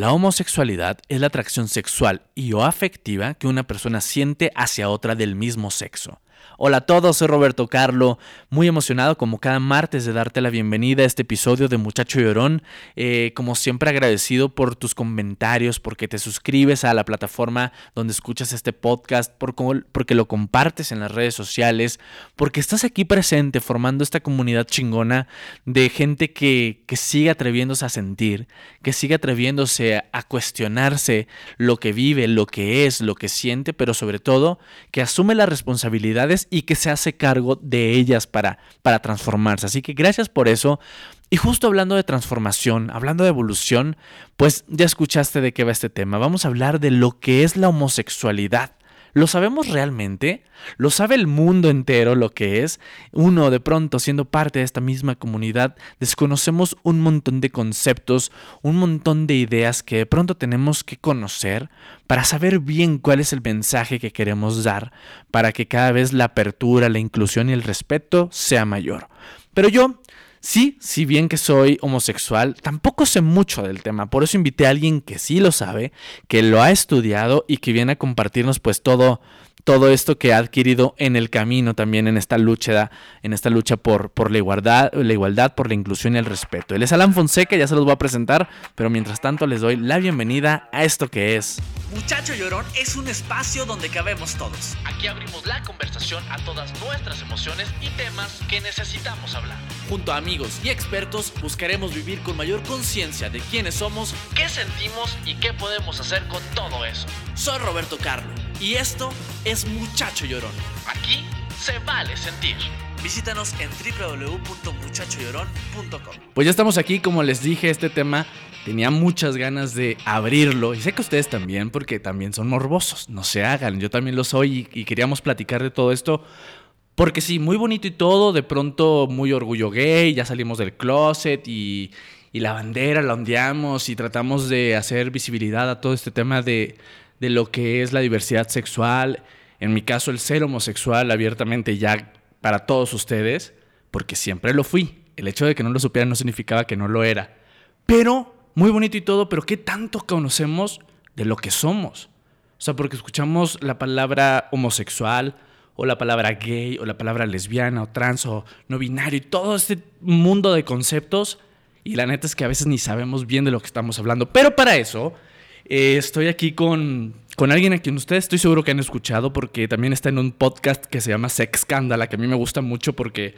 La homosexualidad es la atracción sexual y o afectiva que una persona siente hacia otra del mismo sexo. Hola a todos, soy Roberto Carlo, muy emocionado como cada martes de darte la bienvenida a este episodio de Muchacho Llorón. Eh, como siempre agradecido por tus comentarios, porque te suscribes a la plataforma donde escuchas este podcast, por, porque lo compartes en las redes sociales, porque estás aquí presente formando esta comunidad chingona de gente que, que sigue atreviéndose a sentir, que sigue atreviéndose a cuestionarse lo que vive, lo que es, lo que siente, pero sobre todo que asume las y que se hace cargo de ellas para, para transformarse. Así que gracias por eso. Y justo hablando de transformación, hablando de evolución, pues ya escuchaste de qué va este tema. Vamos a hablar de lo que es la homosexualidad. ¿Lo sabemos realmente? ¿Lo sabe el mundo entero lo que es? Uno, de pronto, siendo parte de esta misma comunidad, desconocemos un montón de conceptos, un montón de ideas que de pronto tenemos que conocer para saber bien cuál es el mensaje que queremos dar, para que cada vez la apertura, la inclusión y el respeto sea mayor. Pero yo Sí, si bien que soy homosexual, tampoco sé mucho del tema, por eso invité a alguien que sí lo sabe, que lo ha estudiado y que viene a compartirnos pues todo todo esto que ha adquirido en el camino también en esta lucha, en esta lucha por, por la, igualdad, la igualdad, por la inclusión y el respeto. Él es Alan Fonseca, ya se los voy a presentar, pero mientras tanto les doy la bienvenida a esto que es. Muchacho Llorón es un espacio donde cabemos todos. Aquí abrimos la conversación a todas nuestras emociones y temas que necesitamos hablar. Junto a amigos y expertos buscaremos vivir con mayor conciencia de quiénes somos, qué sentimos y qué podemos hacer con todo eso. Soy Roberto Carlo y esto es Muchacho Llorón. Aquí se vale sentir. Visítanos en www.muchachollorón.com. Pues ya estamos aquí, como les dije, este tema tenía muchas ganas de abrirlo y sé que ustedes también, porque también son morbosos, no se hagan, yo también lo soy y, queríamos platicar de todo esto. Porque sí, muy bonito y todo, de pronto muy orgullo gay, ya salimos del closet y, y la bandera la ondeamos y tratamos de hacer visibilidad a todo este tema de, de lo que es la diversidad sexual, en mi caso el ser homosexual abiertamente ya para todos ustedes, porque siempre lo fui. El hecho de que no lo supieran no significaba que no lo era. Pero, muy bonito y todo, pero ¿qué tanto conocemos de lo que somos? O sea, porque escuchamos la palabra homosexual, o la palabra gay, o la palabra lesbiana, o trans, o no binario, y todo este mundo de conceptos, y la neta es que a veces ni sabemos bien de lo que estamos hablando. Pero para eso eh, estoy aquí con, con alguien a quien ustedes estoy seguro que han escuchado porque también está en un podcast que se llama Sex Scandal, que a mí me gusta mucho porque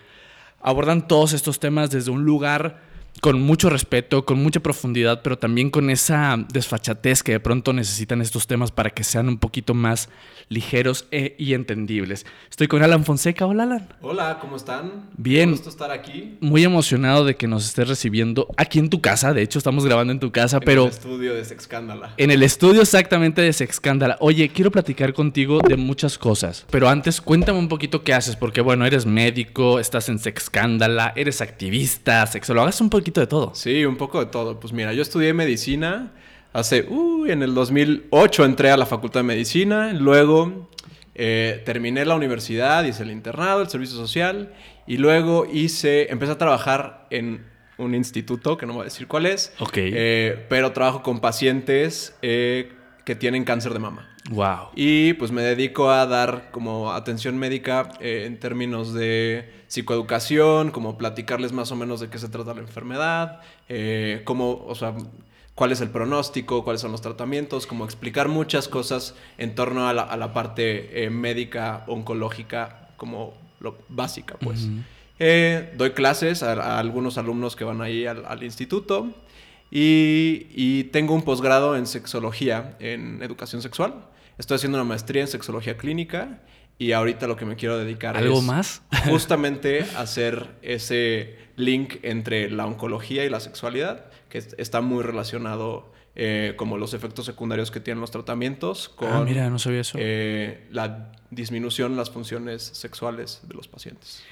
abordan todos estos temas desde un lugar con mucho respeto, con mucha profundidad, pero también con esa desfachatez que de pronto necesitan estos temas para que sean un poquito más ligeros e, y entendibles. Estoy con Alan Fonseca. Hola, Alan. Hola, ¿cómo están? Bien. Un gusto estar aquí. Muy emocionado de que nos estés recibiendo aquí en tu casa. De hecho, estamos grabando en tu casa, pero... En el estudio de Sexcándala. En el estudio exactamente de Sexcándala. Oye, quiero platicar contigo de muchas cosas, pero antes cuéntame un poquito qué haces, porque bueno, eres médico, estás en Sexcándala, eres activista, sexólogo, hagas un poquito de todo. Sí, un poco de todo. Pues mira, yo estudié medicina hace, uy, en el 2008 entré a la Facultad de Medicina, luego eh, terminé la universidad, hice el internado, el servicio social y luego hice, empecé a trabajar en un instituto, que no voy a decir cuál es, Ok. eh, pero trabajo con pacientes eh, que tienen cáncer de mama. Wow. Y pues me dedico a dar como atención médica eh, en términos de psicoeducación, como platicarles más o menos de qué se trata la enfermedad, eh, cómo, o sea, cuál es el pronóstico, cuáles son los tratamientos, como explicar muchas cosas en torno a la, a la parte eh, médica, oncológica, como lo básica, pues. Doy clases a, a algunos alumnos que van ahí al, al instituto y, y tengo un posgrado en sexología, en educación sexual. Estoy haciendo una maestría en sexología clínica y ahorita lo que me quiero dedicar ¿Algo es más? justamente hacer ese link entre la oncología y la sexualidad, que es- está muy relacionado eh, como los efectos secundarios que tienen los tratamientos con Ah, mira, no sabía eso. eh, la disminución en las funciones sexuales de los pacientes.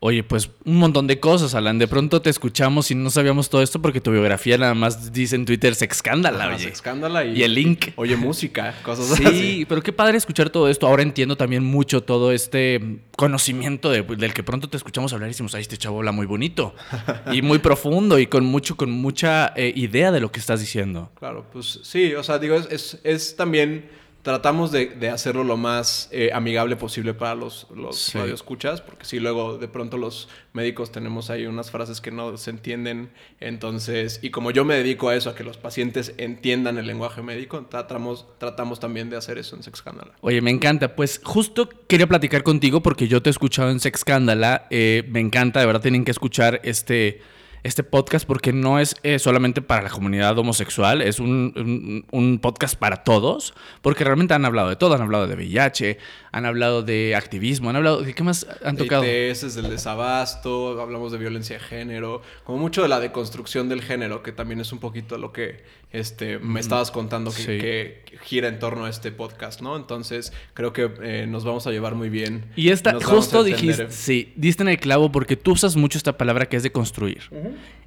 Oye, pues un montón de cosas, Alan. De pronto te escuchamos y no sabíamos todo esto porque tu biografía nada más dice en Twitter sexcándala, Ajá, oye. Sexcándala y, Y el link. Oye, música, cosas Sí, así. pero qué padre escuchar todo esto. Ahora entiendo también mucho todo este conocimiento de- del que pronto te escuchamos hablar y decimos, ay, este chavo habla muy bonito y muy profundo y con mucho, con mucha eh, idea de lo que estás diciendo. Claro, pues sí, o sea, digo, es, es, es también. Tratamos de, de hacerlo lo más eh, amigable posible para los, los Sí. radioescuchas, porque si luego de pronto los médicos tenemos ahí unas frases que no se entienden. Entonces, y como yo me dedico a eso, a que los pacientes entiendan el lenguaje médico, tratamos, tratamos también de hacer eso en Sexcándala. Oye, me encanta. Pues justo quería platicar contigo porque yo te he escuchado en Sex Scandala. Eh, me encanta, de verdad tienen que escuchar este, este podcast porque no es eh, solamente para la comunidad homosexual, es un, un- un podcast para todos, porque realmente han hablado de todo. Han hablado de VIH, han hablado de activismo, han hablado de qué más han tocado. ITS, del desabasto, hablamos de violencia de género, como mucho de la deconstrucción del género, que también es un poquito lo que este, me estabas contando que, Sí. que gira en torno a este podcast, ¿no? Entonces creo que eh, nos vamos a llevar muy bien. Y esta, justo dijiste, sí, diste en el clavo porque tú usas mucho esta palabra que es de construir.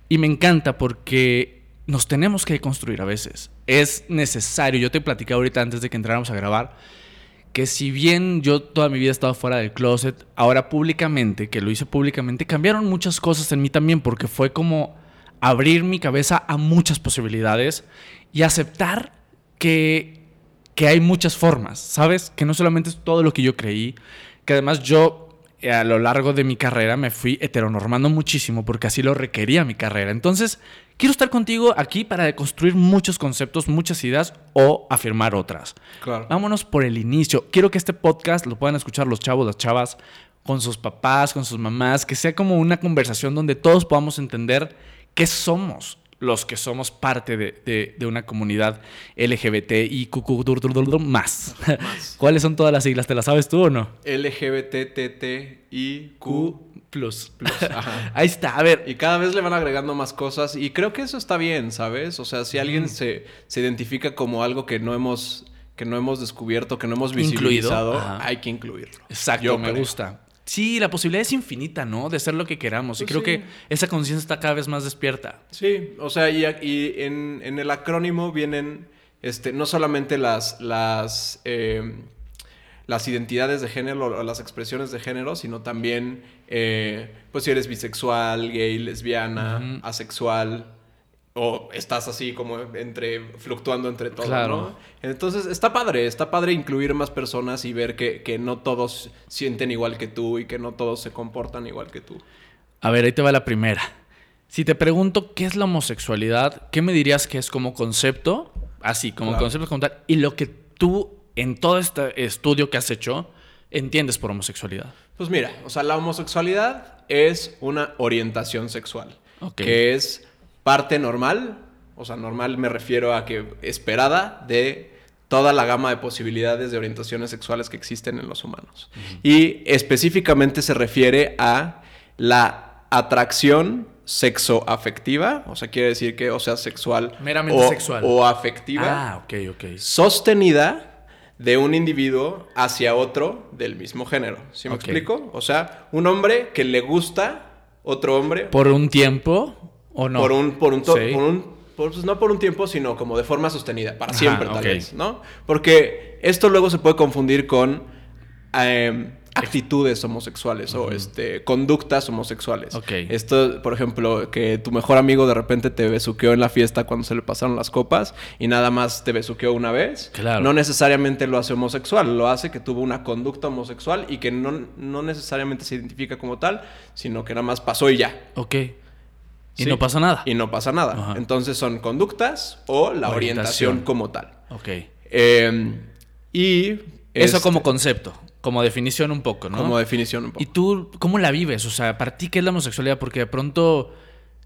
Y me encanta porque nos tenemos que construir a veces. Es necesario. Yo te platicé ahorita antes de que entráramos a grabar que si bien yo toda mi vida he estado fuera del closet, ahora públicamente, que lo hice públicamente, cambiaron muchas cosas en mí también porque fue como abrir mi cabeza a muchas posibilidades y aceptar que, que hay muchas formas, ¿sabes? Que no solamente es todo lo que yo creí, que además yo a lo largo de mi carrera me fui heteronormando muchísimo porque así lo requería mi carrera. Entonces, quiero estar contigo aquí para deconstruir muchos conceptos, muchas ideas o afirmar otras. Claro. Vámonos por el inicio. Quiero que este podcast lo puedan escuchar los chavos, las chavas, con sus papás, con sus mamás, que sea como una conversación donde todos podamos entender qué somos los que somos parte de, de- de una comunidad LGBT y más. ¿Cuáles son todas las siglas? ¿Te las sabes tú o no? LGBTTTIQ. Plus. Ahí está. A ver, Y cada vez le van agregando más cosas y creo que eso está bien, ¿sabes? O sea, si alguien se, se identifica como algo que no hemos que no hemos descubierto, que no hemos visibilizado, hay que incluirlo. Exacto, Yo me creo. gusta. Sí, la posibilidad es infinita, ¿no? De ser lo que queramos. y Pues creo sí. que esa conciencia está cada vez más despierta. Sí, o sea, y, y en, en el acrónimo vienen este, no solamente las, las, eh, las identidades de género o las expresiones de género, sino también, eh, pues si eres bisexual, gay, lesbiana, asexual, o estás así como entre, fluctuando entre todo, Claro. ¿no? Entonces, está padre, está padre incluir más personas y ver que, que no todos sienten igual que tú y que no todos se comportan igual que tú. A ver, ahí te va la primera. Si te pregunto qué es la homosexualidad, ¿qué me dirías que es como concepto? Así, como Claro. concepto como tal. Y lo que tú, en todo este estudio que has hecho, entiendes por homosexualidad. Pues mira, o sea, la homosexualidad es una orientación sexual. Ok. Que es parte normal, o sea, normal me refiero a que esperada de toda la gama de posibilidades de orientaciones sexuales que existen en los humanos. Y específicamente se refiere a la atracción sexoafectiva, o sea, quiere decir que, o sea, sexual Meramente o, sexual. o afectiva Ah, ok, ok. sostenida de un individuo hacia otro del mismo género. ¿Sí me explico? O sea, un hombre que le gusta otro hombre ¿Por un tiempo o no? por un por un to- Sí. por un por- pues no por un tiempo, sino como de forma sostenida, para Ajá, siempre tal vez, ¿no? Porque esto luego se puede confundir con eh, actitudes homosexuales o este conductas homosexuales. Ok. Esto, por ejemplo, que tu mejor amigo de repente te besuqueó en la fiesta cuando se le pasaron las copas y nada más te besuqueó una vez. Claro. No necesariamente lo hace homosexual, lo hace que tuvo una conducta homosexual y que no, no necesariamente se identifica como tal, sino que nada más pasó y ya. Ok. Y Sí. no pasa nada. Y no pasa nada. Ajá. Entonces son conductas o la Orientación. orientación, como tal. Ok. Eh, y... Eso este, como concepto, como definición un poco, ¿no? Como definición un poco. ¿Y tú cómo la vives? O sea, para ti, ¿qué es la homosexualidad? Porque de pronto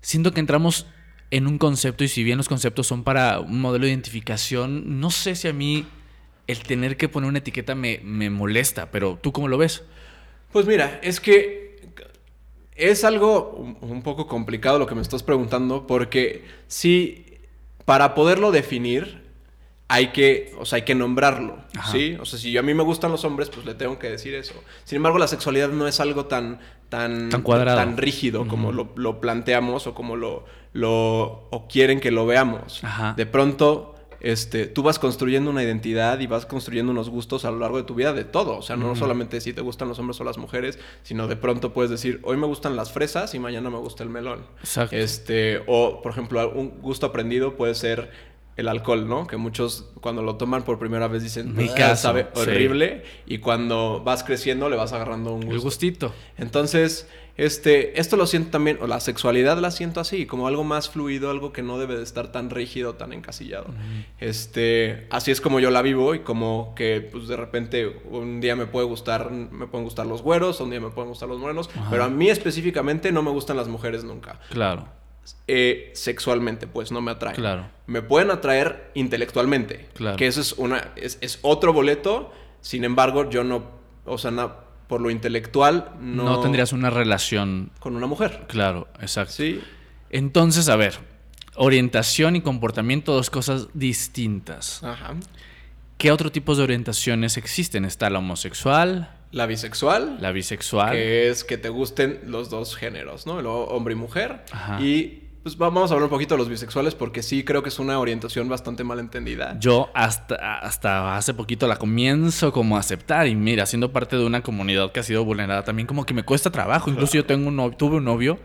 siento que entramos en un concepto y si bien los conceptos son para un modelo de identificación, no sé si a mí el tener que poner una etiqueta me, me molesta, pero ¿tú cómo lo ves? Pues mira, es que es algo un- poco complicado lo que me estás preguntando, porque si para poderlo definir, hay que, o sea, hay que nombrarlo, Ajá. ¿sí? O sea, si yo a mí me gustan los hombres, pues le tengo que decir eso. Sin embargo, la sexualidad no es algo tan tan Tan cuadrado. tan rígido como lo, lo planteamos o como lo, lo o quieren que lo veamos. Ajá. De pronto este, tú vas construyendo una identidad y vas construyendo unos gustos a lo largo de tu vida de todo. O sea, no solamente si te gustan los hombres o las mujeres, sino de pronto puedes decir, hoy me gustan las fresas y mañana me gusta el melón. Exacto. Este, o, por ejemplo, un gusto aprendido puede ser el alcohol, ¿no? Que muchos cuando lo toman por primera vez dicen, Mi "Ah, caso, sabe sí. horrible. Y cuando vas creciendo le vas agarrando un El gusto. gustito. Entonces, este, esto lo siento también, o la sexualidad la siento así, como algo más fluido, algo que no debe de estar tan rígido, tan encasillado. Este, así es como yo la vivo y como que, pues, de repente un día me puede gustar, me pueden gustar los güeros, un día me pueden gustar los morenos, pero a mí específicamente no me gustan las mujeres nunca. Claro, Eh, sexualmente, pues, no me atraen. claro. Me pueden atraer intelectualmente. Claro. Que eso es una. Es, es otro boleto. Sin embargo, yo no. O sea, na- por lo intelectual, no. No, tendrías una relación. Con una mujer. Claro, exacto. Sí. Entonces, a ver, orientación y comportamiento, dos cosas distintas. Ajá. ¿Qué otro tipo de orientaciones existen? Está la homosexual, La bisexual. la bisexual. Que es que te gusten los dos géneros, ¿no? El hombre y mujer. Ajá. Y. Pues va- vamos a hablar un poquito de los bisexuales porque sí creo que es una orientación bastante mal entendida. Yo hasta, hasta hace poquito la comienzo como a aceptar y mira, siendo parte de una comunidad que ha sido vulnerada también como que me cuesta trabajo. Incluso yo tengo un novio- tuve un novio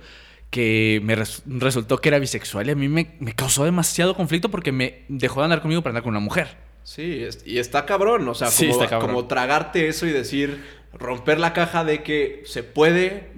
que me res- resultó que era bisexual y a mí me, me causó demasiado conflicto porque me dejó de andar conmigo para andar con una mujer. Sí, y está cabrón, o sea, Sí, como, está cabrón. como tragarte eso y decir, romper la caja de que se puede,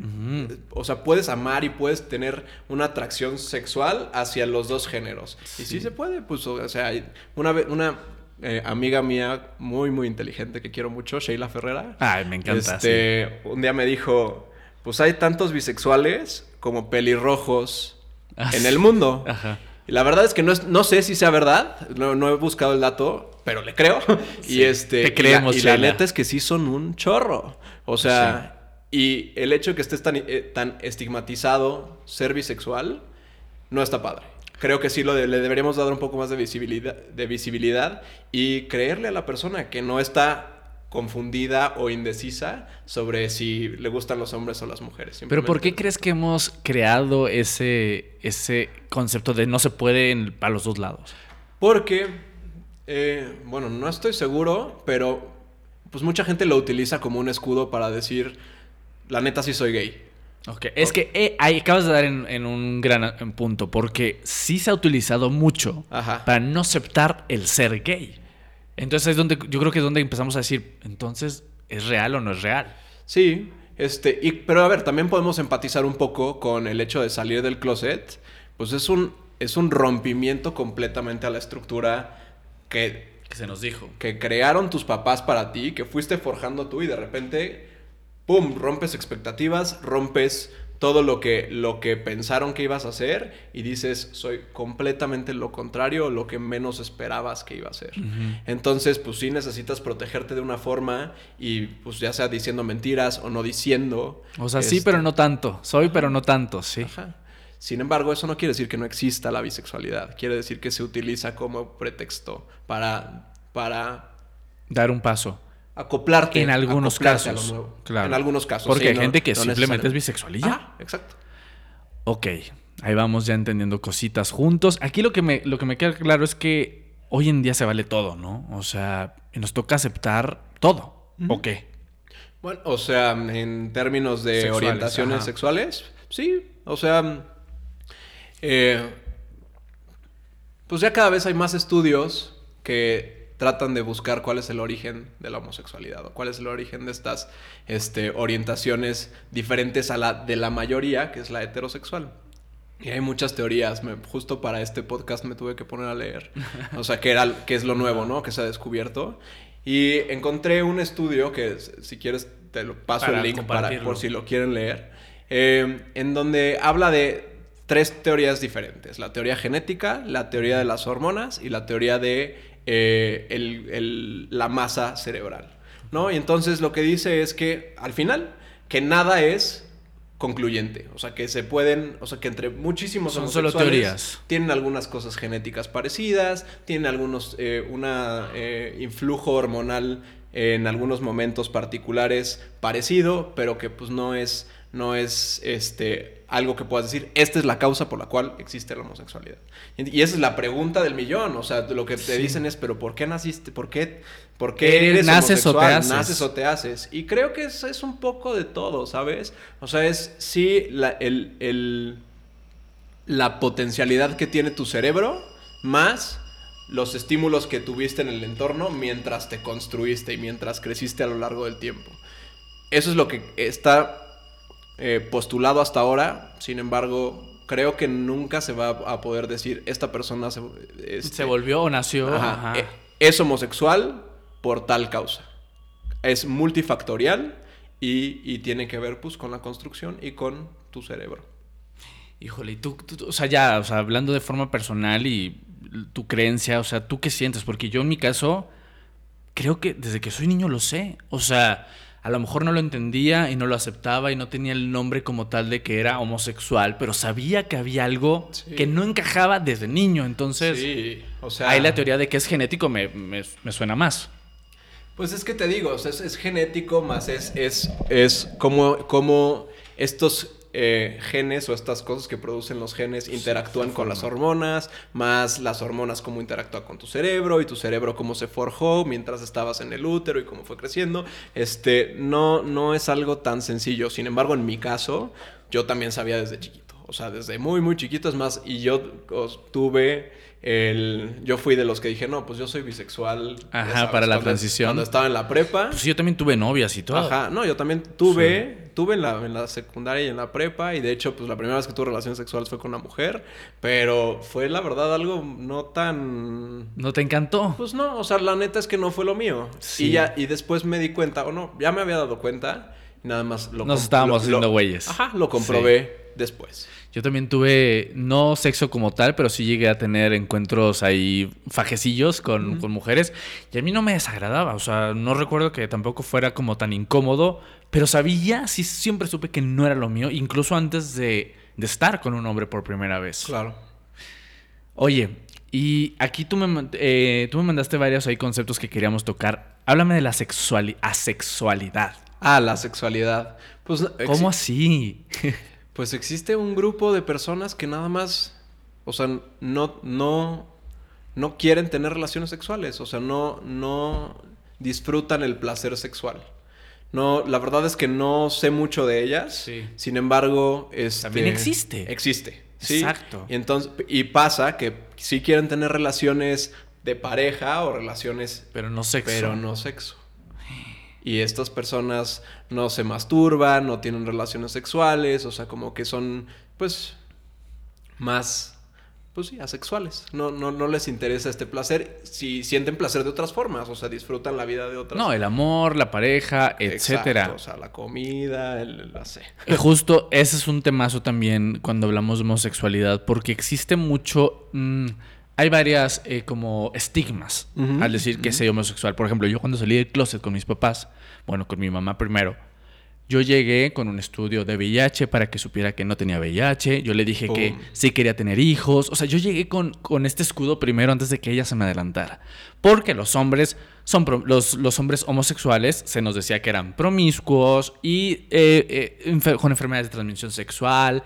o sea, puedes amar y puedes tener una atracción sexual hacia los dos géneros. Y sí se puede, pues, o sea, una, ve- una eh, amiga mía muy, muy inteligente que quiero mucho, Sheila Ferrera, Ay, me encanta. este, un día me dijo, pues hay tantos bisexuales como pelirrojos Ah, en el mundo. Ajá. Y la verdad es que no, es- no sé si sea verdad, no, no he buscado el dato, pero le creo. Sí, y este, te y la- creemos, y la, neta es que sí son un chorro. O sea, y el hecho de que estés tan, eh, tan estigmatizado ser bisexual no está padre. Creo que sí lo de- le deberíamos dar un poco más de visibilidad, de visibilidad y creerle a la persona que no está confundida o indecisa sobre si le gustan los hombres o las mujeres. Pero ¿por qué crees que hemos creado ese, ese concepto de no se puede en- a los dos lados? Porque, eh, bueno, no estoy seguro, pero pues mucha gente lo utiliza como un escudo para decir, la neta sí soy gay. Ok, es que eh, ahí acabas de dar en, en un gran punto, porque sí se ha utilizado mucho Ajá. para no aceptar el ser gay. Entonces es donde yo creo que es donde empezamos a decir, entonces, ¿es real o no es real? Sí, este, y, pero a ver, también podemos empatizar un poco con el hecho de salir del closet. Pues es un, es un rompimiento completamente a la estructura que, Que se nos dijo. que crearon tus papás para ti, que fuiste forjando tú y de repente, ¡pum!, rompes expectativas, rompes todo lo que, lo que pensaron que ibas a hacer y dices, soy completamente lo contrario, lo que menos esperabas que iba a ser. Entonces, pues sí necesitas protegerte de una forma y pues ya sea diciendo mentiras o no diciendo. O sea, sí, este, pero no tanto. Soy, pero no tanto, sí. Ajá. Sin embargo, eso no quiere decir que no exista la bisexualidad. Quiere decir que se utiliza como pretexto para, para Dar un paso. acoplarte. En algunos acoplarte a lo casos. nuevo. Claro. En algunos casos. Porque sí, hay no- gente que no simplemente es necesariamente. bisexual y ya. Ah, exacto. Ok, ahí vamos ya entendiendo cositas juntos. Aquí lo que me, lo que me queda claro es que hoy en día se vale todo, ¿no? O sea, nos toca aceptar todo. ¿O qué? Bueno, o sea, en términos de Sexuales, orientaciones ajá. sexuales, sí. O sea, eh, pues ya cada vez hay más estudios que tratan de buscar cuál es el origen de la homosexualidad o cuál es el origen de estas este, orientaciones diferentes a la de la mayoría, que es la heterosexual. Y hay muchas teorías. me- justo para este podcast me tuve que poner a leer. O sea, que, era, que es lo nuevo, ¿no? Que se ha descubierto. Y encontré un estudio que, si quieres, te lo paso Para el link para, por si lo quieren leer. eh, en donde habla de tres teorías diferentes. La teoría genética, la teoría de las hormonas y la teoría de eh, el- el- la masa cerebral. ¿no? Y entonces lo que dice es que al final, que nada es concluyente. O sea, que se pueden, o sea, que entre muchísimos Son solo teorías. tienen algunas cosas genéticas parecidas, tienen algunos, eh, una eh, influjo hormonal en algunos momentos particulares parecido, pero que pues no es, no es este, algo que puedas decir, esta es la causa por la cual existe la homosexualidad. Y, esa es la pregunta del millón, o sea, lo que te Sí. dicen es, pero ¿por qué naciste? ¿Por qué, por qué Eres- eres naces o te homosexual? haces. Naces o te haces. Y creo que es, es un poco de todo, ¿sabes? O sea, es sí la, el, el- la potencialidad que tiene tu cerebro más los estímulos que tuviste en el entorno mientras te construiste y mientras creciste a lo largo del tiempo. Eso es lo que está eh, postulado hasta ahora. Sin embargo, creo que nunca se va a poder decir esta persona se, este, Se volvió o nació. Ajá. ajá. Eh, Es homosexual por tal causa. Es multifactorial y, y tiene que ver pues con la construcción y con tu cerebro. Híjole, tú- tú- o sea, ya, o sea, hablando de forma personal y tu creencia, o sea, ¿tú qué sientes? Porque yo en mi caso, creo que desde que soy niño lo sé. O sea, a lo mejor no lo entendía y no lo aceptaba y no tenía el nombre como tal de que era homosexual, pero sabía que había algo Sí. que no encajaba desde niño. Entonces, sí, o sea, ahí la teoría de que es genético me, me- me suena más. Pues es que te digo, o sea, es, es genético, más es, es, es como, como estos eh, genes o estas cosas que producen los genes interactúan con las hormonas, más las hormonas cómo interactúan con tu cerebro y tu cerebro cómo se forjó mientras estabas en el útero y cómo fue creciendo. Este, no, no es algo tan sencillo. Sin embargo, en mi caso, yo también sabía desde chiquito. O sea, desde muy, muy chiquito es más. Y yo tuve el... Yo fui de los que dije, no, pues yo soy bisexual. Ajá, para la cuando- transición. Cuando estaba en la prepa. Pues yo también tuve novias y todo. Ajá, no, yo también tuve, tuve en la, en la secundaria y en la prepa, y de hecho, pues la primera vez que tuve relaciones sexuales fue con una mujer, pero fue la verdad algo no tan... ¿No te encantó? Pues no, o sea, la neta es que no fue lo mío. Sí. Y ya, y después me di cuenta, o no, ya me había dado cuenta, nada más lo Nos estábamos lo- haciendo güeyes. Ajá, lo comprobé después. Yo también tuve, no sexo como tal, pero sí llegué a tener encuentros ahí fajecillos con, con mujeres. Y a mí no me desagradaba. O sea, no recuerdo que tampoco fuera como tan incómodo. Pero sabía, sí siempre supe que no era lo mío. Incluso antes de, de estar con un hombre por primera vez. Claro. Oye, y aquí tú me, eh, tú me mandaste varios ahí conceptos que queríamos tocar. Háblame de la sexuali asexualidad. Ah, la sexualidad. Pues, ¿Cómo así? Pues existe un grupo de personas que nada más, o sea, no, no, no quieren tener relaciones sexuales, o sea, no, no disfrutan el placer sexual. No, la verdad es que no sé mucho de ellas. Sí. Sin embargo, este, También existe. Existe. ¿sí? Exacto. Y entonces, y pasa que sí quieren tener relaciones de pareja o relaciones Pero no sexo. pero no sexo. Y estas personas no se masturban, no tienen relaciones sexuales, o sea, como que son, pues, más, pues sí, asexuales. No, no, no les interesa este placer si sienten placer de otras formas, o sea, disfrutan la vida de otras No, el amor, la pareja, Exacto, etcétera. o sea, la comida, el, la sé. Y Justo ese es un temazo también cuando hablamos de homosexualidad, porque existe mucho. mm, hay varias eh, como estigmas al decir que soy homosexual. Por ejemplo, yo cuando salí del closet con mis papás, bueno, con mi mamá primero, yo llegué con un estudio de VIH para que supiera que no tenía VIH. Yo le dije que Pum. sí quería tener hijos. O sea, yo llegué con, con este escudo primero antes de que ella se me adelantara. Porque los hombres son pro- los, los hombres homosexuales se nos decía que eran promiscuos y eh, eh, con enfermedades de transmisión sexual,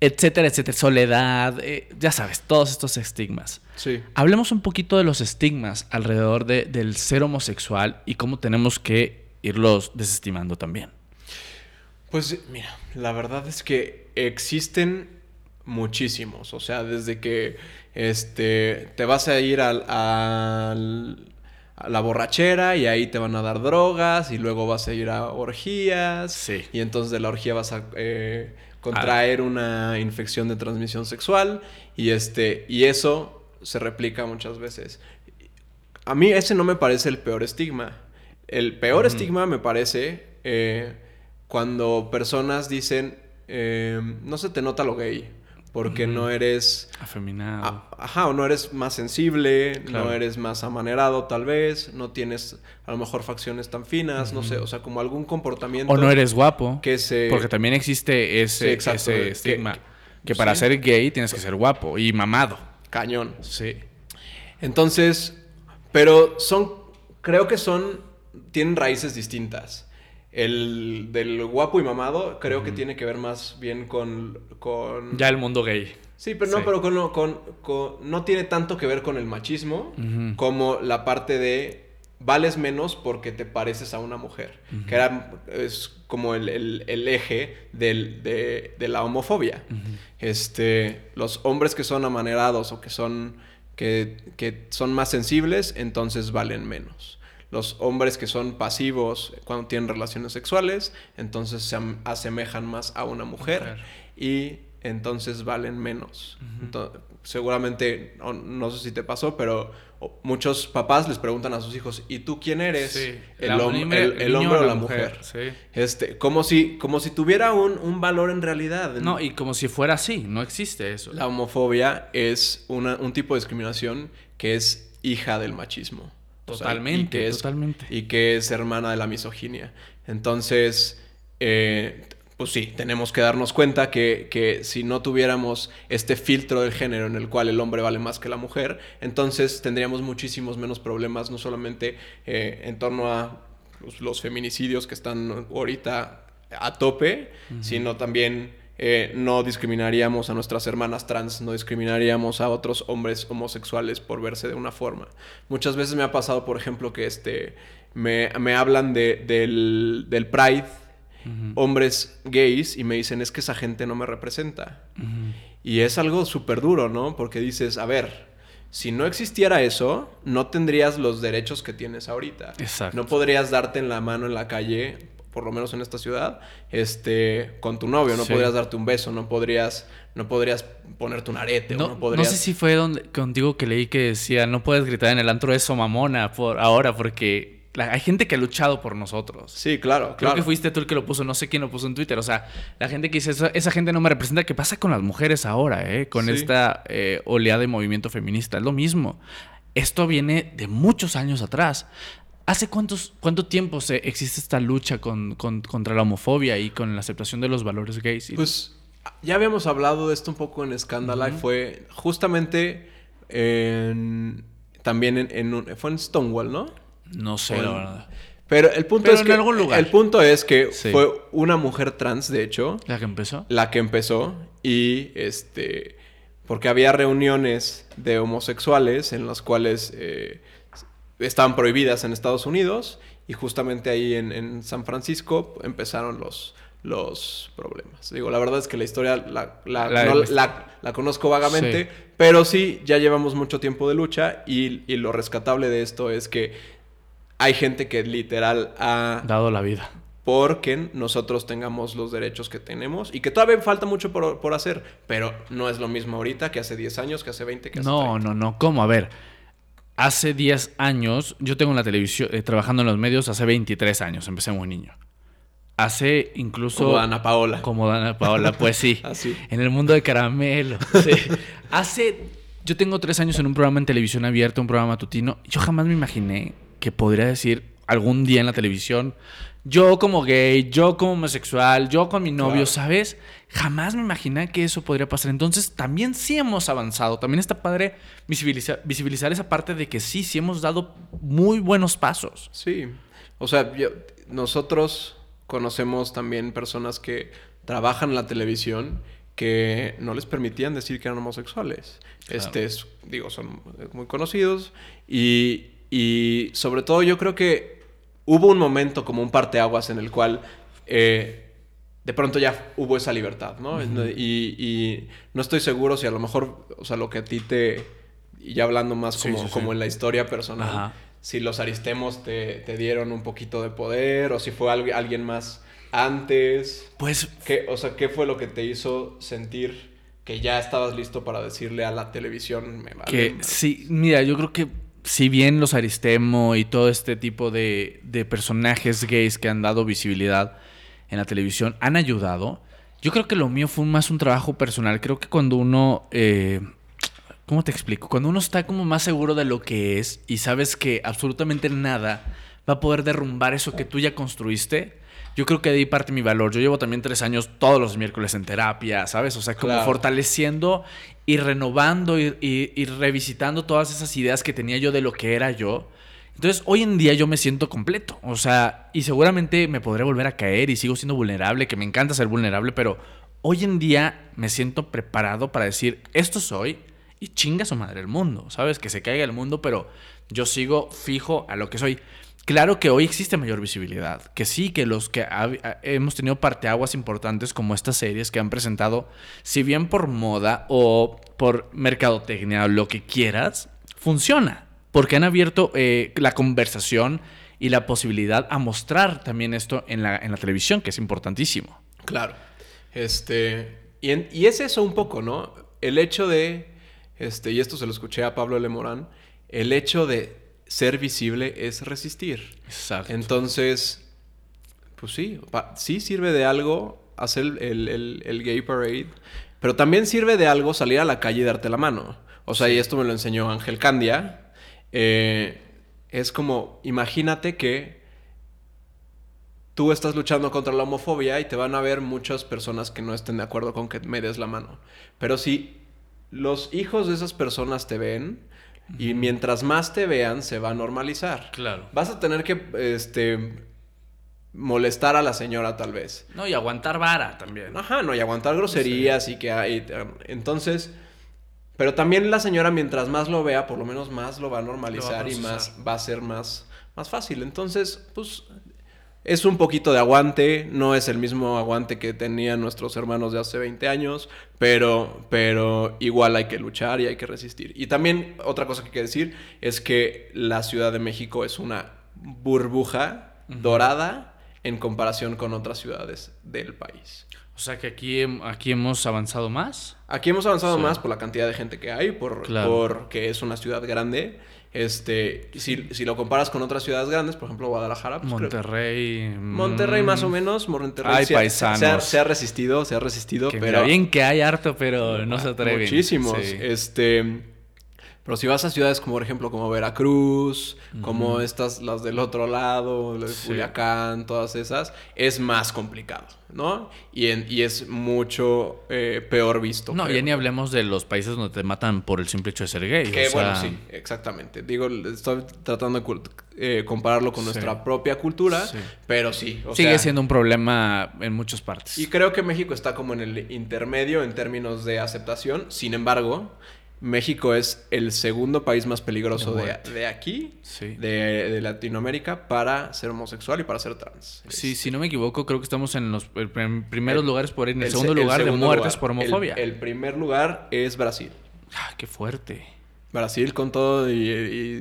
etcétera, etcétera, soledad, eh, ya sabes, todos estos estigmas. Sí. Hablemos un poquito de los estigmas alrededor de- del ser homosexual y cómo tenemos que irlos desestimando también. Pues mira, la verdad es que existen muchísimos. O sea, desde que este te vas a ir al, al- a la borrachera y ahí te van a dar drogas y luego vas a ir a orgías. Sí. Y entonces de la orgía vas a eh, contraer una infección de transmisión sexual. Y este. Y eso se replica muchas veces. A mí ese no me parece el peor estigma. El peor estigma me parece eh, cuando personas dicen, eh, no se te nota lo gay. Porque no eres... Afeminado. a- ajá, o no eres más sensible, Claro. no eres más amanerado tal vez, no tienes a lo mejor facciones tan finas, no sé, o sea, como algún comportamiento... o no eres guapo. que se... Porque también existe ese, Sí, exacto, ese que- estigma. que- Que, para sí. ser gay tienes que ser guapo y mamado. Cañón. Sí. Entonces, pero son, creo que son, tienen raíces distintas. El del guapo y mamado creo que tiene que ver más bien con... con... Ya el mundo gay. Sí, pero no, Sí. pero con, con- con- no tiene tanto que ver con el machismo como la parte de vales menos porque te pareces a una mujer, que era, es como el, el- el eje del- de, de la homofobia. este, los hombres que son amanerados o que son, que, que son más sensibles, entonces valen menos. Los hombres que son pasivos cuando tienen relaciones sexuales, entonces se asemejan más a una mujer Mujer. y entonces valen menos. Seguramente, no, no sé si te pasó, pero muchos papás les preguntan a sus hijos, ¿y tú quién eres? Sí. ¿El, La- hom- dime, el- hombre o la mujer? Sí. Este, como si, como si tuviera un, un valor en realidad. No, y como si fuera así, no existe eso. La homofobia es una- un tipo de discriminación que es hija del machismo. O sea, Totalmente, y que es- totalmente. Y que es hermana de la misoginia. Entonces, eh, pues sí, tenemos que darnos cuenta que, que si no tuviéramos este filtro del género en el cual el hombre vale más que la mujer, entonces tendríamos muchísimos menos problemas, no solamente eh, en torno a los, los feminicidios que están ahorita a tope, sino también eh, no discriminaríamos a nuestras hermanas trans, no discriminaríamos a otros hombres homosexuales por verse de una forma. Muchas veces me ha pasado, por ejemplo, que este, me, me hablan de- del, del Pride, hombres gays, y me dicen, es que esa gente no me representa. Y es algo súper duro, ¿no? Porque dices, a ver, si no existiera eso, no tendrías los derechos que tienes ahorita. Exacto. No podrías darte en la mano en la calle, por lo menos en esta ciudad, este, con tu novio. No Sí. podrías darte un beso, no podrías, no podrías ponerte un arete, o No, no sé si fue donde, contigo que leí que decía, no puedes gritar en el antro eso mamona por ahora porque la- hay gente que ha luchado por nosotros. Sí, claro, Creo claro. que fuiste tú el que lo puso, no sé quién lo puso en Twitter. O sea, la gente que dice, esa, esa gente no me representa. ¿Qué pasa con las mujeres ahora, eh? Con Sí. esta eh, oleada de movimiento feminista. Es lo mismo. Esto viene de muchos años atrás. ¿Hace cuántos, cuánto tiempo se, existe esta lucha con- con- contra la homofobia y con la aceptación de los valores gays? Y- Pues ya habíamos hablado de esto un poco en Scandal y fue justamente en- también en, en un- fue en Stonewall, ¿no? no sé, la verdad. Pero el punto Pero es en que algún lugar. el punto es que Sí. fue una mujer trans, de hecho, ¿La que empezó? la que empezó y este porque había reuniones de homosexuales en las cuales eh, estaban prohibidas en Estados Unidos y justamente ahí en, en San Francisco empezaron los los problemas. Digo, la verdad es que la historia la, la- La- no- la- la conozco vagamente, pero sí, ya llevamos mucho tiempo de lucha y, y lo rescatable de esto es que hay gente que literal ha Dado la vida. porque nosotros tengamos los derechos que tenemos y que todavía falta mucho por, por hacer, pero no es lo mismo ahorita que hace 10 años, que hace 20, que hace No, 30. no, no. ¿Cómo? A ver. Hace 10 años, yo tengo en la televisión, eh, trabajando en los medios hace 23 años, empecé muy niño. Hace incluso... Como Ana Paola. Como Dana Paola, pues sí. Así. En el mundo de caramelo. sí. Hace... Yo tengo tres años en un programa en televisión abierta, un programa matutino. Yo jamás me imaginé que podría decir algún día en la televisión, yo como gay, yo como homosexual, yo con mi novio, Claro. ¿sabes? Jamás me imaginé que eso podría pasar. Entonces, también sí hemos avanzado. También está padre visibilizar, visibilizar esa parte de que sí, sí hemos dado muy buenos pasos. Sí. O sea, yo- nosotros conocemos también personas que trabajan en la televisión que no les permitían decir que eran homosexuales. Este es, digo, son muy conocidos y, y sobre todo yo creo que hubo un momento como un parteaguas en el cual eh, de pronto ya hubo esa libertad, ¿no? y, y no estoy seguro si a lo mejor, o sea, lo que a ti te, y ya hablando más como, sí, sí. como en la historia personal, Ajá. si los aristemos te, te dieron un poquito de poder o si fue algu- alguien más antes. Pues ¿Qué, o sea, ¿qué fue lo que te hizo sentir que ya estabas listo para decirle a la televisión? Me vale Que madre"? sí, mira, yo creo que si bien los Aristemo y todo este tipo de, de personajes gays que han dado visibilidad en la televisión han ayudado, Yo creo que lo mío fue más un trabajo personal. Creo que cuando uno... eh, ¿Cómo te explico? Cuando uno está como más seguro de lo que es y sabes que absolutamente nada va a poder derrumbar eso que tú ya construiste, yo creo que de ahí parte mi valor. Yo llevo también tres años todos los miércoles en terapia, ¿sabes? O sea, como Claro. fortaleciendo y renovando y, y- y revisitando todas esas ideas que tenía yo de lo que era yo. Entonces, hoy en día yo me siento completo. O sea, y seguramente me podré volver a caer y sigo siendo vulnerable, que me encanta ser vulnerable, pero hoy en día me siento preparado para decir, esto soy y chinga su madre el mundo, ¿sabes? Que se caiga el mundo, pero yo sigo fijo a lo que soy. Claro que hoy existe mayor visibilidad, que sí, que los que hemos tenido parteaguas importantes como estas series que han presentado, si bien por moda o por mercadotecnia o lo que quieras, funciona, porque han abierto eh, la conversación y la posibilidad a mostrar también esto en la, en la televisión, que es importantísimo. Claro. Este. Y, y es eso un poco, ¿no? El hecho de. Este, y esto se lo escuché a Pablo Lemorán. El hecho de ser visible es resistir. Exacto. Entonces, pues sí, sí sirve de algo hacer el, el- el- el gay parade, pero también sirve de algo salir a la calle y darte la mano. O sea, y esto me lo enseñó Ángel Candia. eh, es como, imagínate que tú estás luchando contra la homofobia y te van a ver muchas personas que no estén de acuerdo con que me des la mano. Pero si los hijos de esas personas te ven y mientras más te vean se va a normalizar. Claro. Vas a tener que este molestar a la señora tal vez. No, y aguantar vara también. Ajá, no, y aguantar groserías y que hay. Entonces. Pero también la señora, mientras más lo vea, por lo menos más lo va a normalizar y más va a ser más, más fácil. Entonces, pues. Es un poquito de aguante, no es el mismo aguante que tenían nuestros hermanos de hace 20 años, pero, pero igual hay que luchar y hay que resistir. Y también otra cosa que hay que decir es que la Ciudad de México es una burbuja dorada en comparación con otras ciudades del país. O sea que aquí, aquí hemos avanzado más. Aquí hemos avanzado Sí. más por la cantidad de gente que hay, por Claro. porque es una ciudad grande. Este, si, si lo comparas con otras ciudades grandes, por ejemplo Guadalajara, pues creo- Monterrey. Monterrey mm, más o menos, Monterrey Ay, se, ha- paisanos. se ha, se ha resistido, se ha resistido, Que pero mira, bien que hay harto, pero no se atreven. Muchísimos. Sí. Este, pero si vas a ciudades como por ejemplo como Veracruz, como estas las del otro lado, la de Sí. Culiacán, todas esas, es más complicado, ¿no? Y, en- y es mucho eh, peor visto. No, creo. ya ni hablemos de los países donde te matan por el simple hecho de ser gay. Que o sea, bueno, sí, exactamente. Digo, estoy tratando de eh, compararlo con Sí. nuestra propia cultura, Sí. pero sí. o Sigue sea, siendo un problema en muchas partes. Y creo que México está como en el intermedio en términos de aceptación. Sin embargo, México es el segundo país más peligroso De aquí, Sí. de, de Latinoamérica, para ser homosexual y para ser trans. Sí, si no me equivoco, creo que estamos en los primeros El- lugares por en el, se- segundo lugar segundo de muertes lugar. por homofobia. El, el primer lugar es Brasil. Ah, qué fuerte. Brasil con todo y,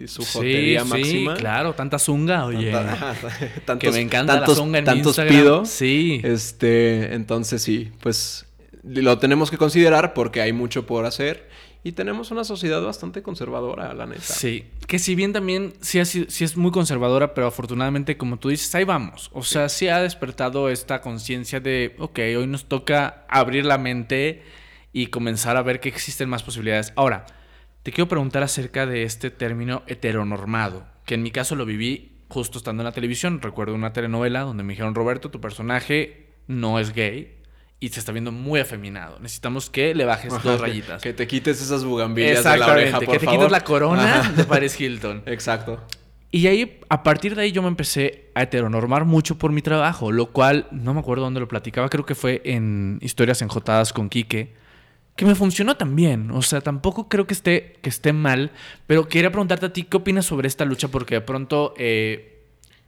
y su Sí, jotería sí, máxima. claro, tanta zunga, oye. Tanta- tantos, que me encanta tantos, la zunga en tantos Instagram. pido. Sí. Este, entonces sí, pues lo tenemos que considerar porque hay mucho por hacer y tenemos una sociedad bastante conservadora, la neta. Sí, que si bien también sí, es muy conservadora, pero afortunadamente, como tú dices, ahí vamos. O sea, sí ha despertado esta conciencia de, ok, hoy nos toca abrir la mente y comenzar a ver que existen más posibilidades. Ahora, te quiero preguntar acerca de este término heteronormado, que en mi caso lo viví justo estando en la televisión. Recuerdo una telenovela donde me dijeron, Roberto, tu personaje no es gay y se está viendo muy afeminado. Necesitamos que le bajes Ajá, dos rayitas. Que te quites esas bugambillas de la oreja, por que te favor. quites la corona Ajá. de Paris Hilton. Exacto. Y ahí, a partir de ahí, yo me empecé a heteronormar mucho por mi trabajo, lo cual no me acuerdo dónde lo platicaba, creo que fue en Historias Enjotadas con Quique, que me funcionó también. O sea, tampoco creo que esté, que esté mal, pero quería preguntarte a ti, ¿qué opinas sobre esta lucha? Porque de pronto eh,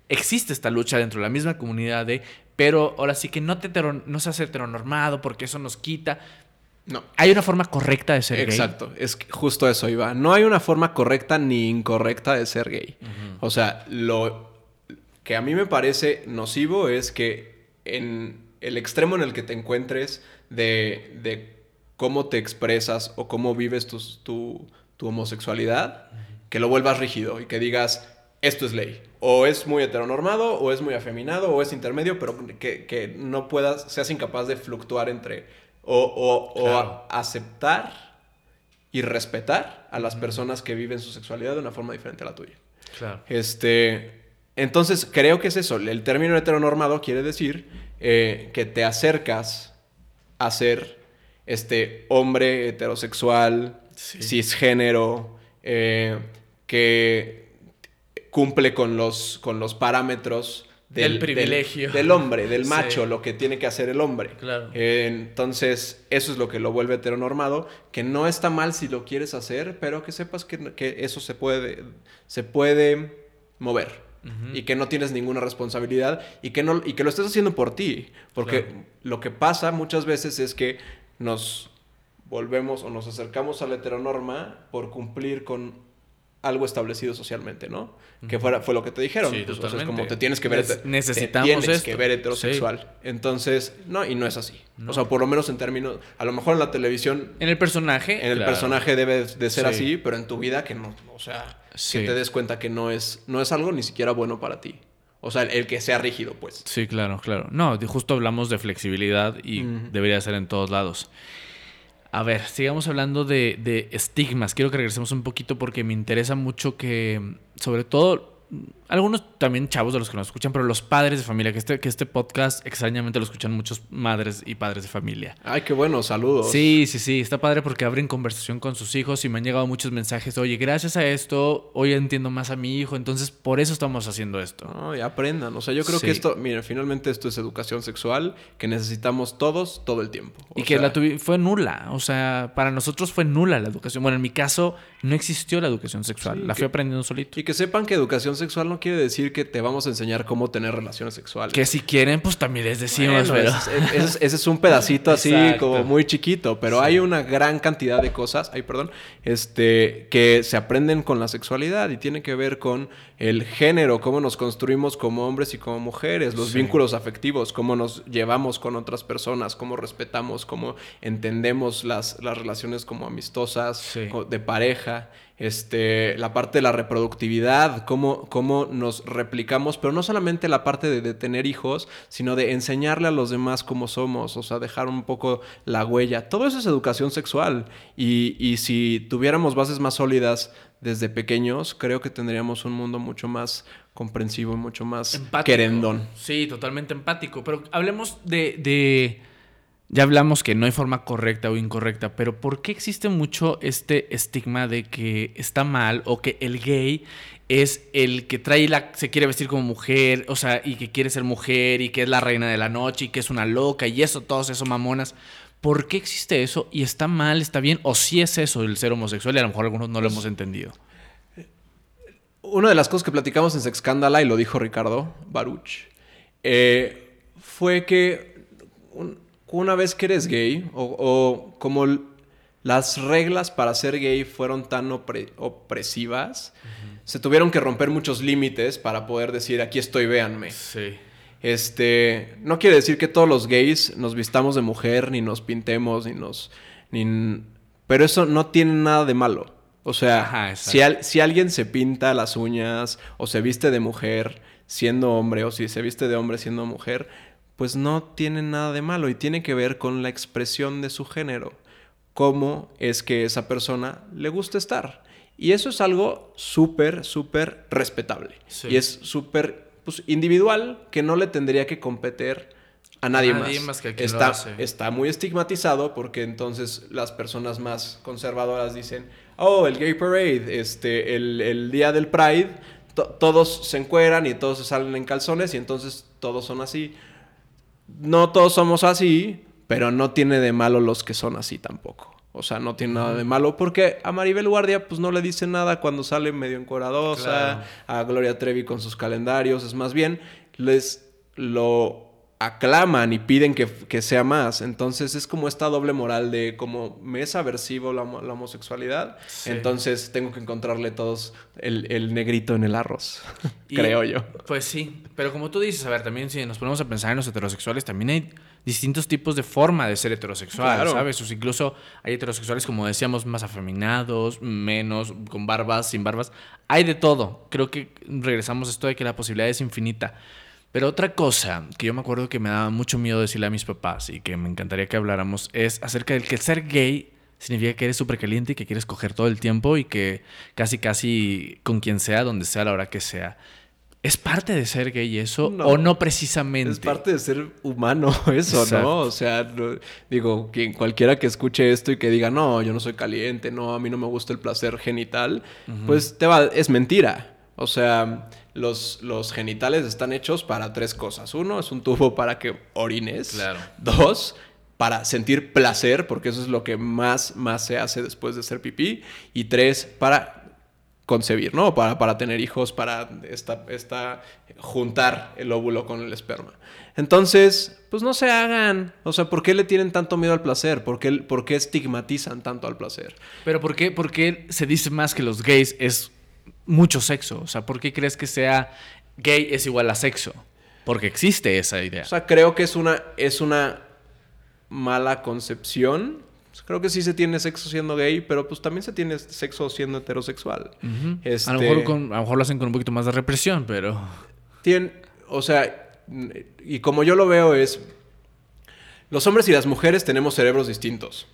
existe esta lucha dentro de la misma comunidad de, pero ahora sí que no, te hetero- no seas heteronormado porque eso nos quita. No. Hay una forma correcta de ser gay. Exacto, es justo eso iba. No hay una forma correcta ni incorrecta de ser gay. O sea, lo que a mí me parece nocivo es que en el extremo en el que te encuentres de, de cómo te expresas o cómo vives tu, tu homosexualidad, que lo vuelvas rígido y que digas, esto es ley. O es muy heteronormado, o es muy afeminado, o es intermedio, pero que, que no puedas, seas incapaz de fluctuar entre o, o- o Claro. aceptar y respetar a las personas que viven su sexualidad de una forma diferente a la tuya. Claro. Este, entonces, creo que es eso. El término heteronormado quiere decir eh, que te acercas a ser este hombre heterosexual, Sí. cisgénero, eh, que cumple con los, con los parámetros Del privilegio. del, hombre, del Sí. macho, lo que tiene que hacer el hombre. Claro. Eh, entonces, eso es lo que lo vuelve heteronormado, que no está mal si lo quieres hacer, pero que sepas que, que eso se puede, se puede mover. Y que no tienes ninguna responsabilidad y que, no, y que lo estés haciendo por ti. Porque Claro. lo que pasa muchas veces es que nos volvemos o nos acercamos a la heteronorma por cumplir con algo establecido socialmente, ¿no? Que fuera, fue lo que te dijeron. Sí, Pues, totalmente. como te tienes que ver... Te- necesitamos te tienes esto. que ver heterosexual. Entonces, no, y no es así. O sea, por lo menos en términos... A lo mejor en la televisión, En el personaje. en el claro. personaje debe de ser Sí. así, pero en tu vida que no... O sea, que te des cuenta que no es, no es algo ni siquiera bueno para ti. O sea, el, que sea rígido, pues. Sí, claro, claro. No, justo hablamos de flexibilidad y debería ser en todos lados. A ver, sigamos hablando de, de estigmas. Quiero que regresemos un poquito porque me interesa mucho que, sobre todo, algunos también chavos de los que nos escuchan, pero los padres de familia, que este, que este podcast extrañamente lo escuchan muchos madres y padres de familia. Ay, qué bueno, saludos. Sí, sí, sí, está padre porque abren conversación con sus hijos y me han llegado muchos mensajes, oye, gracias a esto, hoy entiendo más a mi hijo, entonces por eso estamos haciendo esto. No, y aprendan. O sea, yo creo Sí. que esto, miren, finalmente esto es educación sexual que necesitamos todos todo el tiempo. O Y que la tuvi- fue nula. O sea, para nosotros fue nula la educación. Bueno, en mi caso no existió la educación sexual. Sí, la fui aprendiendo solito. Y que sepan que educación sexual no quiere decir que te vamos a enseñar cómo tener relaciones sexuales. Que si quieren, pues también les decimos, Bueno, pero... ese, ese es, ese es un pedacito así como muy chiquito, pero hay una gran cantidad de cosas, ay, perdón, este, que se aprenden con la sexualidad y tiene que ver con el género, cómo nos construimos como hombres y como mujeres, los Sí. vínculos afectivos, cómo nos llevamos con otras personas, cómo respetamos, cómo entendemos las, las relaciones como amistosas, Sí. de pareja, este, la parte de la reproductividad, cómo, cómo nos replicamos, pero no solamente la parte de, de tener hijos, sino de enseñarle a los demás cómo somos, o sea, dejar un poco la huella. Todo eso es educación sexual. Y, y si tuviéramos bases más sólidas desde pequeños, creo que tendríamos un mundo mucho más comprensivo y mucho más Empático. querendón. Sí, totalmente empático. Pero hablemos de, de- Ya hablamos que no hay forma correcta o incorrecta, pero ¿por qué existe mucho este estigma de que está mal o que el gay es el que trae la... se quiere vestir como mujer, o sea, y que quiere ser mujer y que es la reina de la noche y que es una loca y eso, todos esos mamonas? ¿Por qué existe eso? ¿Y está mal, está bien? ¿O sí es eso el ser homosexual y a lo mejor algunos no lo hemos entendido? Una de las cosas que platicamos en Sexcándala, y lo dijo Ricardo Baruch, eh, fue que un- una vez que eres gay, o, o como las reglas para ser gay fueron tan opre- opresivas, se tuvieron que romper muchos límites para poder decir, aquí estoy, véanme. Sí. Este, no quiere decir que todos los gays nos vistamos de mujer, ni nos pintemos, ni nos... Ni, pero eso no tiene nada de malo. O sea, Ajá, si, al- si alguien se pinta las uñas o se viste de mujer siendo hombre o si se viste de hombre siendo mujer, pues no tiene nada de malo y tiene que ver con la expresión de su género. Cómo es que esa persona le gusta estar. Y eso es algo súper, súper respetable. Sí. Y es súper pues, individual que no le tendría que competir a nadie, nadie más. más que a quien lo está, hace. está muy estigmatizado porque entonces las personas más conservadoras dicen, oh, el gay parade, este, el, el día del pride, to- todos se encueran y todos se salen en calzones y entonces todos son así. No todos somos así, pero no tiene de malo los que son así tampoco. O sea, no tiene nada de malo porque a Maribel Guardia pues no le dice nada cuando sale medio encoradosa, Claro. a Gloria Trevi con sus calendarios, es más bien les lo aclaman y piden que, que sea más. Entonces es como esta doble moral de como me es aversivo la, la homosexualidad, Sí. entonces tengo que encontrarle todos el, el negrito en el arroz, Y- creo yo. Pues sí, pero como tú dices, a ver, también si nos ponemos a pensar en los heterosexuales, también hay distintos tipos de forma de ser heterosexual, Claro. ¿sabes? O sea, incluso hay heterosexuales, como decíamos, más afeminados, menos, con barbas, sin barbas. Hay de todo. Creo que regresamos a esto de que la posibilidad es infinita. Pero otra cosa que yo me acuerdo que me daba mucho miedo decirle a mis papás y que me encantaría que habláramos es acerca del que ser gay significa que eres súper caliente y que quieres coger todo el tiempo y que casi, casi con quien sea, donde sea, a la hora que sea. ¿Es parte de ser gay eso No. o no precisamente? Es parte de ser humano eso, Exacto. ¿no? O sea, no- digo, quien cualquiera que escuche esto y que diga, no, yo no soy caliente, no, a mí no me gusta el placer genital, pues te va, es mentira. O sea, los, los genitales están hechos para tres cosas. Uno, es un tubo para que orines. Claro. Dos, para sentir placer, porque eso es lo que más, más se hace después de hacer pipí. Y tres, para concebir, ¿no? Para, para tener hijos, para esta, esta, juntar el óvulo con el esperma. Entonces, pues no se hagan. O sea, ¿por qué le tienen tanto miedo al placer? ¿Por qué, por qué estigmatizan tanto al placer? Pero ¿por qué, por qué se dice más que los gays es mucho sexo? O sea, ¿por qué crees que sea gay es igual a sexo? Porque existe esa idea. O sea, creo que es una, es una mala concepción. Creo que sí se tiene sexo siendo gay, pero pues también se tiene sexo siendo heterosexual. Este- a, lo mejor con- a lo mejor lo hacen con un poquito más de represión, pero... Tien- o sea, y como yo lo veo es, los hombres y las mujeres tenemos cerebros distintos.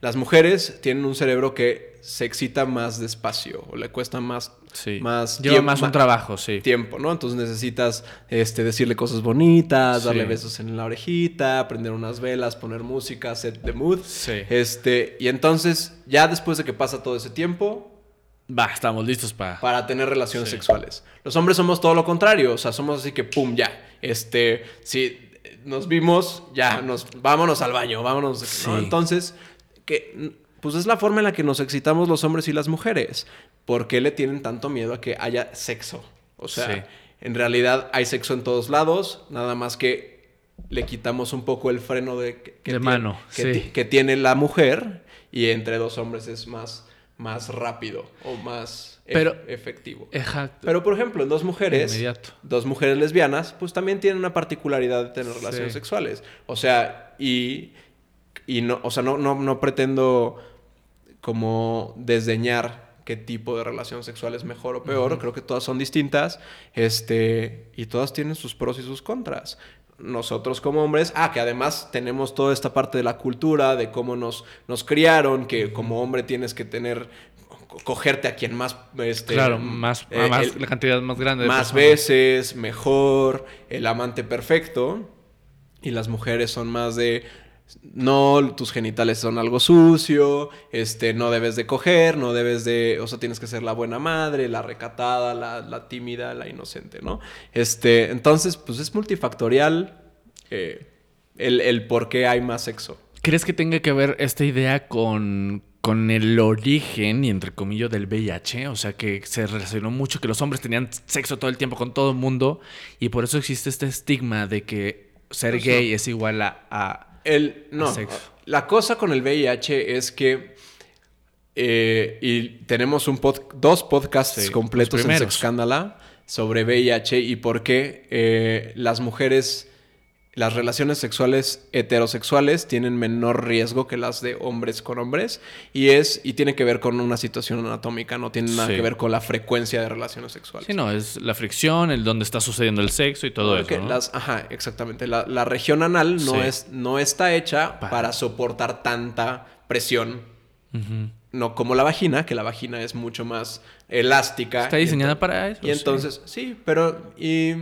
Las mujeres tienen un cerebro que se excita más despacio o le cuesta más, Sí. más Lleva tiemp- más un trabajo, sí. tiempo, ¿no? Entonces necesitas este, decirle cosas bonitas, Sí. darle besos en la orejita, prender unas velas, poner música, set the mood. Sí. Este, y entonces, ya después de que pasa todo ese tiempo, Va, estamos listos para... para tener relaciones Sí. sexuales. Los hombres somos todo lo contrario, o sea, somos así que pum, ya. Este, si nos vimos, ya, nos vámonos al baño, vámonos. Entonces, que pues es la forma en la que nos excitamos los hombres y las mujeres. ¿Por qué le tienen tanto miedo a que haya sexo? O sea, Sí. en realidad hay sexo en todos lados, nada más que le quitamos un poco el freno de, que, que De tiene- mano, que, sí. que tiene la mujer y entre dos hombres es más, más rápido o más Pero- efectivo. Exacto. Pero, por ejemplo, en dos mujeres, Inmediato. dos mujeres lesbianas, pues también tienen una particularidad de tener relaciones Sí. sexuales. O sea, y, y no, o sea, no, no, no pretendo como desdeñar qué tipo de relación sexual es mejor o peor. Creo que todas son distintas. Este, y todas tienen sus pros y sus contras. Nosotros como hombres, ah, que además tenemos toda esta parte de la cultura, de cómo nos, nos criaron, que como hombre tienes que tener, co- cogerte a quien más... Este, claro, más, eh, más- el- la cantidad más grande de más personas. veces, mejor, el amante perfecto. Y las mujeres son más de no, tus genitales son algo sucio, este, no debes de coger, no debes de, o sea, tienes que ser la buena madre, la recatada, la, la tímida, la inocente, ¿no? Este, entonces, pues es multifactorial eh, el, el por qué hay más sexo. ¿Crees que tenga que ver esta idea con, con el origen, y entre comillas, del VIH? O sea, que se relacionó mucho, que los hombres tenían sexo todo el tiempo con todo el mundo, y por eso existe este estigma de que ser Pues gay es igual a... a- El, no, la cosa con el VIH es que eh, y tenemos un pod- dos podcasts Sí, completos en. Sexcándala sobre VIH y por qué eh, las mujeres, las relaciones sexuales heterosexuales tienen menor riesgo que las de hombres con hombres y es y tiene que ver con una situación anatómica, no tiene nada Sí. que ver con la frecuencia de relaciones sexuales. Sí, no, es la fricción, el donde está sucediendo el sexo y todo eso, ¿no? las- ajá, exactamente. La, la región anal no, Sí. es, no está hecha Pa- para soportar tanta presión. No como la vagina, que la vagina es mucho más elástica. Está diseñada para eso. Y sí. entonces, sí, pero... Y,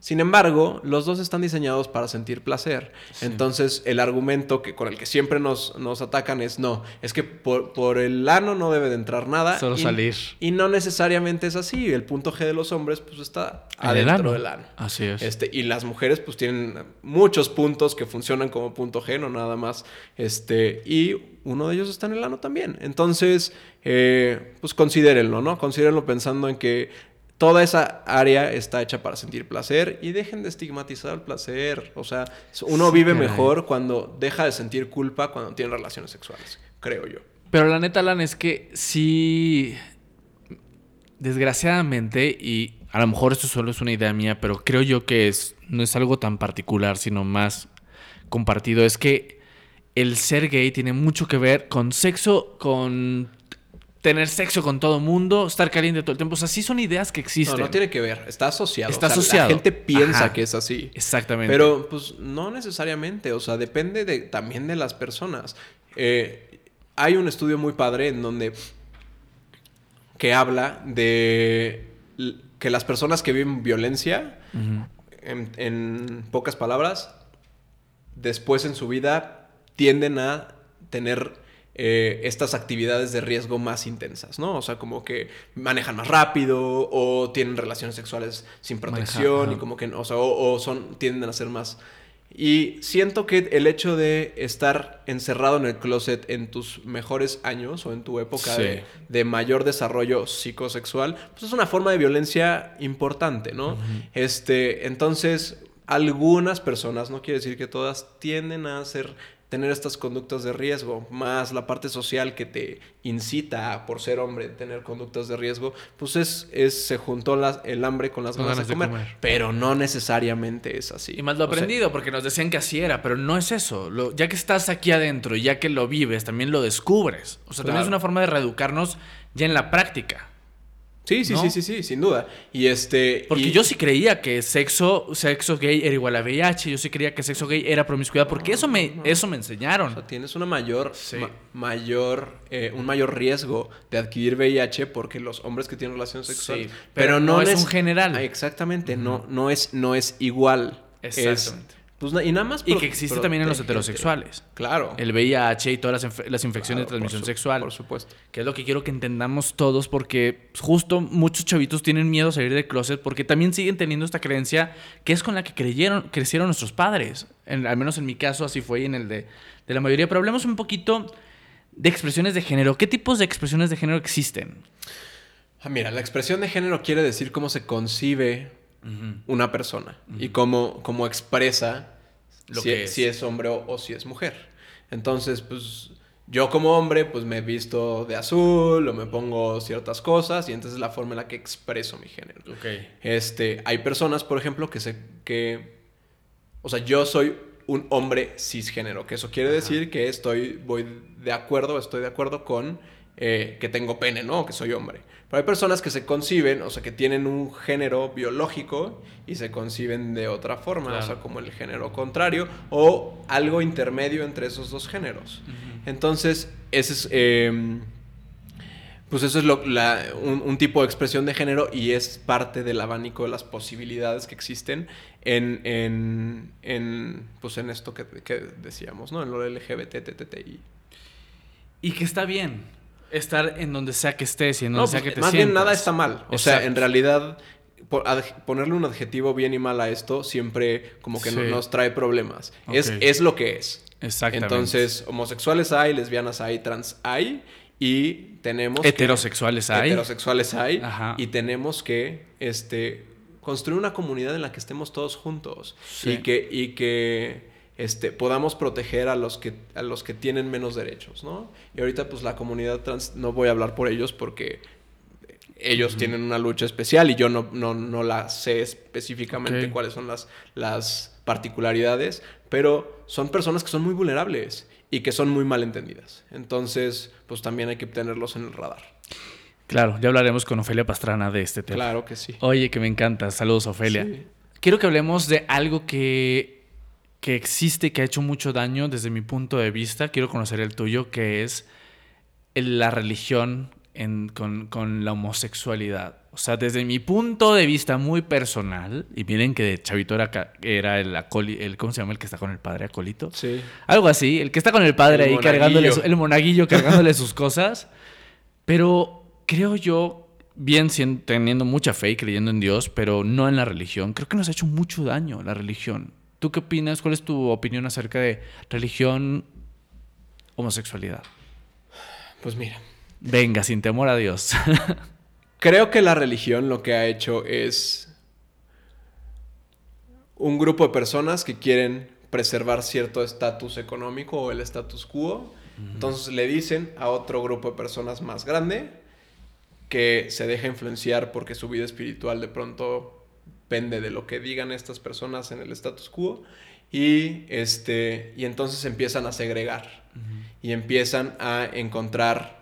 sin embargo, los dos están diseñados para sentir placer. Entonces, el argumento que, con el que siempre nos, nos atacan es no, es que por, por el ano no debe de entrar nada. Solo y- salir. Y no necesariamente es así. El punto G de los hombres, pues está adentro ano. del ano. Así es. Este, y las mujeres pues tienen muchos puntos que funcionan como punto G, no nada más. Este, y uno de ellos está en el ano también. Entonces, eh, pues considérenlo, ¿no? Considérenlo pensando en que toda esa área está hecha para sentir placer y dejen de estigmatizar el placer. O sea, uno Sí, vive caray. mejor cuando deja de sentir culpa cuando tiene relaciones sexuales, creo yo. Pero la neta, Alan, es que sí. Desgraciadamente, y a lo mejor esto solo es una idea mía, pero creo yo que es, no es algo tan particular, sino más compartido. Es que el ser gay tiene mucho que ver con sexo, con tener sexo con todo mundo, estar caliente todo el tiempo. O sea, sí son ideas que No, existen. no tiene que ver, está asociado. Está O sea, asociado. La gente piensa Ajá. que es así. Exactamente. Pero pues no necesariamente, o sea, depende de, también de las personas. Eh, hay un estudio muy padre en donde que habla de que las personas que viven violencia, en pocas palabras, después en su vida tienden a tener eh, estas actividades de riesgo más intensas, ¿no? O sea, como que manejan más rápido o tienen relaciones sexuales sin Maneja- protección y como que, o sea, o, o son, tienden a ser más... Y siento que el hecho de estar encerrado en el closet en tus mejores años o en tu época Sí. de, de mayor desarrollo psicosexual, pues es una forma de violencia importante, ¿no? Este, entonces, algunas personas, no quiere decir que todas, tienden a hacer, tener estas conductas de riesgo, más la parte social que te incita a, por ser hombre, tener conductas de riesgo, pues es, es se juntó las- el hambre con las ganas, ganas de, de comer, pero no necesariamente es así. Y más lo O sea, aprendido, porque nos decían que así era, pero no es eso. Lo- ya que estás aquí adentro y ya que lo vives, también lo descubres. O sea, también es una forma de reeducarnos ya en la práctica. Sí, sí, ¿no? sí, sí, sí, sin duda. Y este... Porque y- yo sí creía que sexo, sexo gay era igual a VIH, yo sí creía que sexo gay era promiscuidad, porque eso me, eso me O enseñaron. sea, tienes una mayor, Sí. ma- mayor, eh, un mayor riesgo de adquirir VIH porque los hombres que tienen relaciones sexuales. Sí, pero no es un general. Ah, Exactamente, no, no es, no es igual. Es- Exactamente. Pues, y nada más. Y pro- que existe también en los heterosexuales. Claro. El VIH y todas las, inf- las infecciones Claro, de transmisión por su- sexual. Por supuesto. Que es lo que quiero que entendamos todos porque justo muchos chavitos tienen miedo a salir del closet porque también siguen teniendo esta creencia que es con la que creyeron, crecieron nuestros padres. En- al menos en mi caso así fue y en el de, de la mayoría. Pero hablemos un poquito de expresiones de género. ¿Qué tipos de expresiones de género existen? Ah, mira, la expresión de género quiere decir cómo se concibe una persona y cómo, cómo expresa Lo si, que es. si es hombre o, o si es mujer. Entonces, pues yo como hombre, pues me visto de azul o me pongo ciertas cosas y entonces es la forma en la que expreso mi género. Este, hay personas, por ejemplo, que se que o sea, yo soy un hombre cisgénero, que eso quiere decir que estoy voy de acuerdo, estoy de acuerdo con eh, que tengo pene, ¿no? Que soy hombre. Pero hay personas que se conciben, o sea, que tienen un género biológico y se conciben de otra forma, Claro. o sea, como el género contrario o algo intermedio entre esos dos géneros. Entonces, ese es eh, pues eso es lo- la- un, un tipo de expresión de género y es parte del abanico de las posibilidades que existen en, en, en, pues en esto que, que decíamos, ¿no? En lo LGBT, TTI. Y que está bien estar en donde sea que estés y en donde No, sea pues, que te más bien sientas. nada está mal. O sea, en realidad ponerle un adjetivo bien y mal a esto siempre como que no- nos trae problemas. Es, es lo que es. Exactamente. Entonces, homosexuales hay, lesbianas hay, trans hay y tenemos que- Heterosexuales hay. heterosexuales hay Ajá. y tenemos que este construir una comunidad en la que estemos todos juntos Sí. y que y que este podamos proteger a los que a los que tienen menos derechos, ¿no? Y ahorita pues la comunidad trans no voy a hablar por ellos porque ellos tienen una lucha especial y yo no, no, no la sé específicamente cuáles son las, las particularidades, pero son personas que son muy vulnerables y que son muy mal entendidas. Entonces, pues también hay que tenerlos en el radar. Claro, ya hablaremos con Ofelia Pastrana de este tema. Claro que sí. Oye, que me encanta. Saludos, Ofelia. Sí. Quiero que hablemos de algo que, que existe y que ha hecho mucho daño desde mi punto de vista. Quiero conocer el tuyo, que es la religión en- con, con la homosexualidad. O sea, desde mi punto de vista muy personal, y miren que de Chavito era, era el, acoli- el, ¿cómo se llama? El que está con el padre acólito. Sí. Algo así, el que está con el padre El ahí cargándole, su- el monaguillo cargándole sus cosas. Pero creo yo, bien sien- teniendo mucha fe y creyendo en Dios, pero no en la religión, creo que nos ha hecho mucho daño la religión. ¿Tú qué opinas? ¿Cuál es tu opinión acerca de religión, homosexualidad? Pues mira, Venga, sin temor a Dios. creo que la religión lo que ha hecho es un grupo de personas que quieren preservar cierto estatus económico o el status quo. Entonces le dicen a otro grupo de personas más grande que se deja influenciar porque su vida espiritual de pronto pende de lo que digan estas personas en el status quo y este y entonces empiezan a segregar y empiezan a encontrar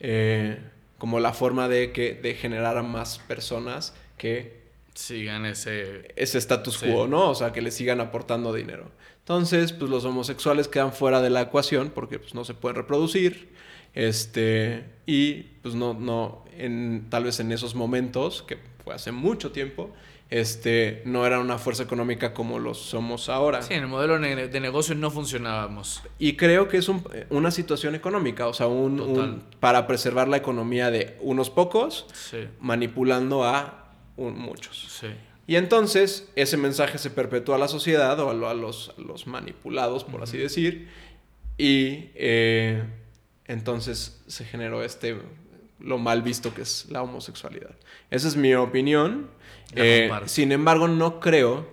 eh, como la forma de que de generar a más personas que sigan ese ese status quo, ¿no? O sea, que le sigan aportando dinero. Entonces, pues los homosexuales quedan fuera de la ecuación porque pues, no se pueden reproducir. Este, y pues no, no, en, tal vez en esos momentos, que fue hace mucho tiempo, este, no era una fuerza económica como lo somos ahora. Sí, en el modelo de negocio no funcionábamos. Y creo que es una situación económica, o sea, un, para preservar la economía de unos pocos, manipulando a muchos. Y entonces ese mensaje se perpetúa a la sociedad o a, los, los, manipulados, por así decir, y eh, entonces se generó este, lo mal visto que es la homosexualidad. Esa es mi opinión. Eh, sin embargo, no creo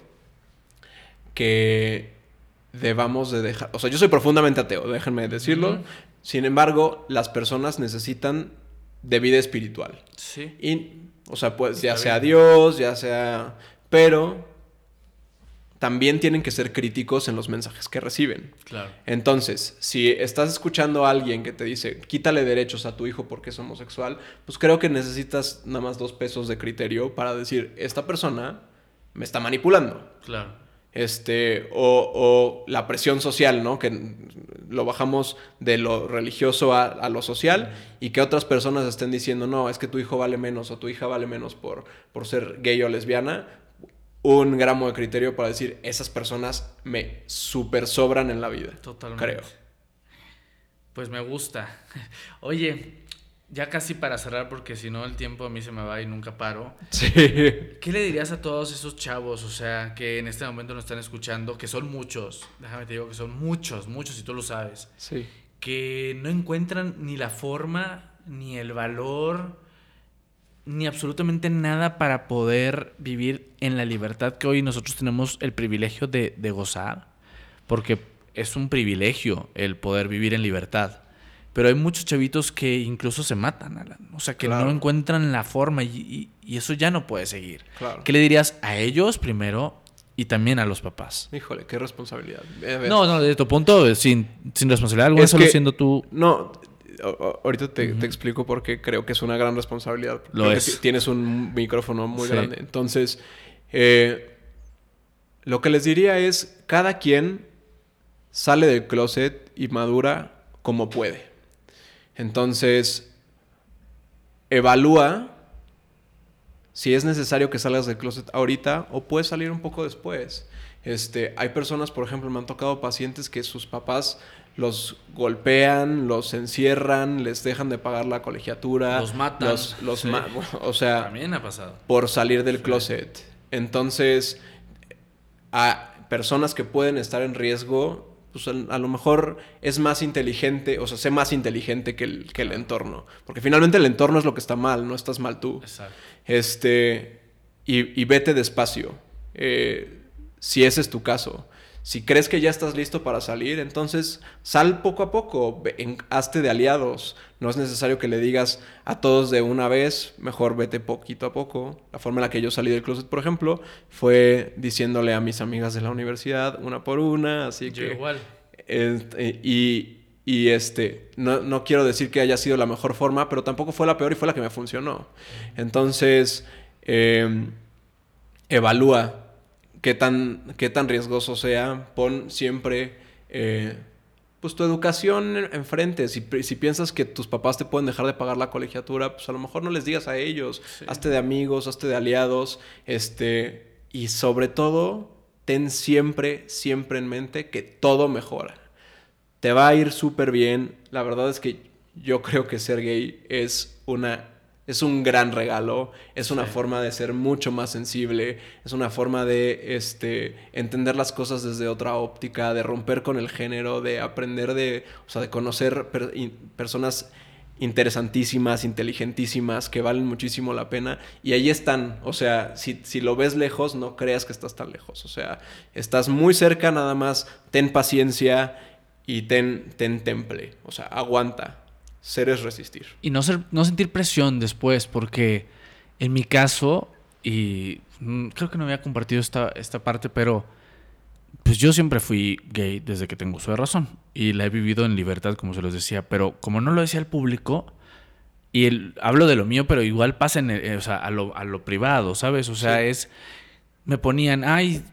que debamos de dejar... O sea, yo soy profundamente ateo, déjenme decirlo. Sin embargo, las personas necesitan de vida espiritual. Sí. Y, o sea, pues ya sea Dios, ya sea... Pero también tienen que ser críticos en los mensajes que reciben. Claro. Entonces, si estás escuchando a alguien que te dice, quítale derechos a tu hijo porque es homosexual, pues creo que necesitas nada más dos pesos de criterio para decir, esta persona me está manipulando. Claro. Este, o, la presión social, ¿no? Que lo bajamos de lo religioso a, a, lo social y que otras personas estén diciendo, no, es que tu hijo vale menos o tu hija vale menos por, por ser gay o lesbiana, un gramo de criterio para decir, esas personas me super sobran en la vida. Totalmente. Creo. Pues me gusta. Oye, ya casi para cerrar, porque si no el tiempo a mí se me va y nunca paro. Sí. ¿Qué le dirías a todos esos chavos, o sea, que en este momento nos están escuchando, que son muchos, déjame te digo que son muchos, muchos, y tú lo sabes. Sí. Que no encuentran ni la forma, ni el valor, ni absolutamente nada para poder vivir en la libertad que hoy nosotros tenemos el privilegio de, gozar, porque es un privilegio el poder vivir en libertad. Pero hay muchos chavitos que incluso se matan, Alan. O sea, que no encuentran la forma y, eso ya no puede seguir. ¿Qué le dirías a ellos primero y también a los papás? Híjole, qué responsabilidad. No, no, de tu punto, sin, sin responsabilidad alguna, solo siendo tú... No, ahorita te, explico por qué creo que es una gran responsabilidad. Lo es. Tienes un micrófono muy grande. Entonces, eh, lo que les diría es, cada quien sale del closet y madura como puede. Entonces, evalúa si es necesario que salgas del closet ahorita o puedes salir un poco después. Este, hay personas, por ejemplo, me han tocado pacientes que sus papás los golpean, los encierran, les dejan de pagar la colegiatura. Los matan. Los, o sea, también ha pasado. Por salir del closet. Entonces, a personas que pueden estar en riesgo, pues a, lo mejor es más inteligente, o sea, sé más inteligente que el, que el entorno. Porque finalmente el entorno es lo que está mal, no estás mal tú. Exacto. Este, y, y vete despacio. Eh, si ese es tu caso. Si crees que ya estás listo para salir, entonces sal poco a poco, hazte de aliados. No es necesario que le digas a todos de una vez, mejor vete poquito a poco. La forma en la que yo salí del closet, por ejemplo, fue diciéndole a mis amigas de la universidad una por una, así yo que... igual. Este, y, y este, no, no, quiero decir que haya sido la mejor forma, pero tampoco fue la peor y fue la que me funcionó. Entonces, em, evalúa qué tan, qué tan riesgoso sea, pon siempre eh, pues tu educación enfrente. Si, si, piensas que tus papás te pueden dejar de pagar la colegiatura, pues a lo mejor no les digas a ellos. Hazte de amigos, hazte de aliados. Este, y sobre todo, ten siempre, siempre en mente que todo mejora. Te va a ir súper bien. La verdad es que yo creo que ser gay es una es un gran regalo, es una forma de ser mucho más sensible, es una forma de este, entender las cosas desde otra óptica, de romper con el género, de aprender de, o sea, de conocer personas interesantísimas, inteligentísimas, que valen muchísimo la pena. Y ahí están. O sea, si, si, lo ves lejos, no creas que estás tan lejos. O sea, estás muy cerca, nada más ten paciencia y ten, ten temple. O sea, aguanta. Ser es resistir. Y no, ser, no sentir presión después, porque en mi caso, y mm, creo que no había compartido esta, esta parte, pero pues yo siempre fui gay desde que tengo uso de razón y la he vivido en libertad, como se los decía, pero como no lo decía al público, y el, hablo de lo mío, pero igual pasa en o sea, a, lo, a lo privado, ¿sabes? O sea, es, me ponían, ay,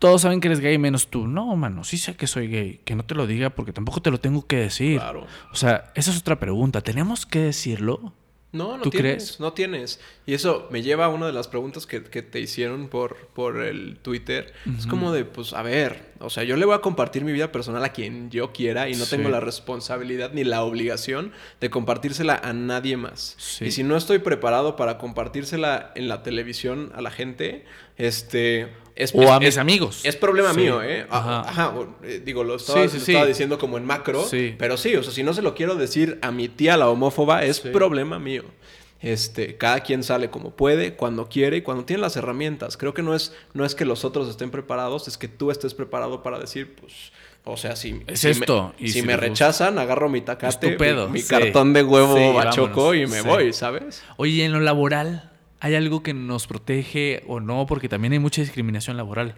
todos saben que eres gay menos tú. No, mano, sí sé que soy gay, que no te lo diga porque tampoco te lo tengo que decir. Claro. O sea, esa es otra pregunta, ¿tenemos que decirlo? No, no ¿Tú tienes, crees? no tienes. Y eso me lleva a una de las preguntas que, que te hicieron por, por el Twitter. Es como de, pues, a ver, o sea, yo le voy a compartir mi vida personal a quien yo quiera y no Sí. tengo la responsabilidad ni la obligación de compartírsela a nadie más. Sí. Y si no estoy preparado para compartírsela en la televisión a la gente, este... Es, O es- a mis es- amigos. Es problema Sí. mío, ¿eh? Ajá. Ajá. eh, digo, lo estaba, Sí, sí, lo sí. estaba diciendo como en macro, Sí. pero sí, o sea, si no se lo quiero decir a mi tía la homófoba, es problema mío. Este, cada quien sale como puede, cuando quiere y cuando tiene las herramientas. Creo que no es, no es que los otros estén preparados, es que tú estés preparado para decir, pues, o sea, si, Es si esto, me, y si si me rechazan, agarro mi tacate, mi- Estupendo, mi, sí. cartón de huevo Sí, bachoco vámonos, y me sí. voy, ¿sabes? Oye, en lo laboral, ¿hay algo que nos protege o no? Porque también hay mucha discriminación laboral.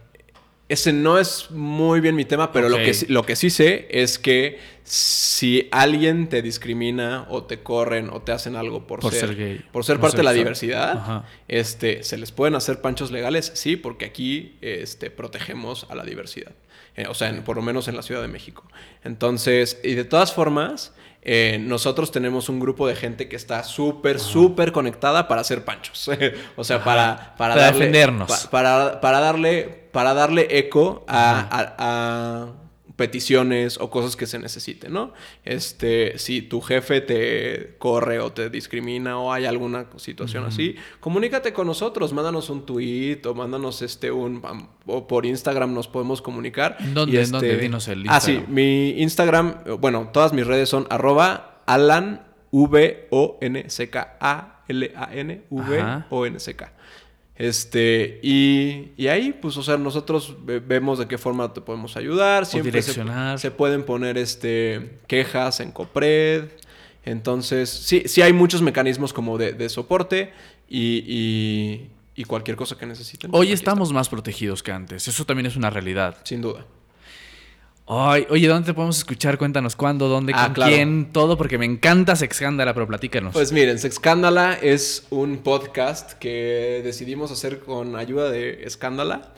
Ese no es muy bien mi tema, pero lo, que, sí- lo que sí sé es que si alguien te discrimina o te corren o te hacen algo por, Por ser, ser gay, por ser por parte ser de la diversidad, Ajá. este, ¿se les pueden hacer panchos legales? Sí, porque aquí este, protegemos a la diversidad. Eh, o sea, en- por lo menos en la Ciudad de México. Entonces, y de todas formas, eh, nosotros tenemos un grupo de gente que está súper, súper conectada para hacer panchos. o sea, para, para, Para darle, defendernos. pa- para, para darle, para darle eco a, a- a peticiones o cosas que se necesiten, ¿no? Este, si tu jefe te corre o te discrimina o hay alguna situación así, comunícate con nosotros, mándanos un tweet o mándanos este un o por Instagram nos podemos comunicar. ¿En dónde? Y ¿En este- dónde? Dinos el Ah, sí, Instagram. mi Instagram, bueno, todas mis redes son arroba Alan V O N C K A L A N V O N C K. Este, y, y ahí, pues, o sea, nosotros ve- vemos de qué forma te podemos ayudar. Siempre se, direccionar. se pueden poner este, quejas en COPRED. Entonces, sí, sí hay muchos mecanismos como de, de soporte y, y- y cualquier cosa que necesiten. pues, Hoy estamos más protegidos que antes. Eso también es una realidad. Sin duda. Ay, oye, ¿dónde te podemos escuchar? Cuéntanos cuándo, dónde, Ah, con claro. quién, todo, porque me encanta Sexcándala, pero platícanos. Pues miren, Sexcándala es un podcast que decidimos hacer con ayuda de Escándala.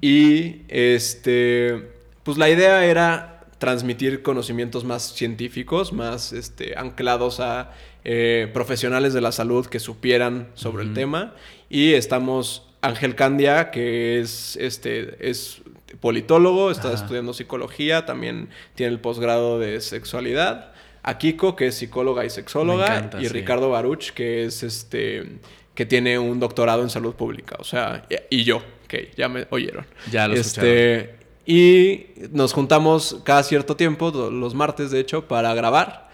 Y este, pues la idea era transmitir conocimientos más científicos, más este, anclados a eh, profesionales de la salud que supieran sobre el tema. Y estamos Ángel Candia, que es, este, es politólogo, está Ajá. estudiando psicología, también tiene el posgrado de sexualidad. A Kiko, que es psicóloga y sexóloga, encanta, y sí. Ricardo Baruch, que es este que tiene un doctorado en salud pública, o sea, y yo, que ya me oyeron. Ya lo este, y nos juntamos cada cierto tiempo, los martes de hecho, para grabar.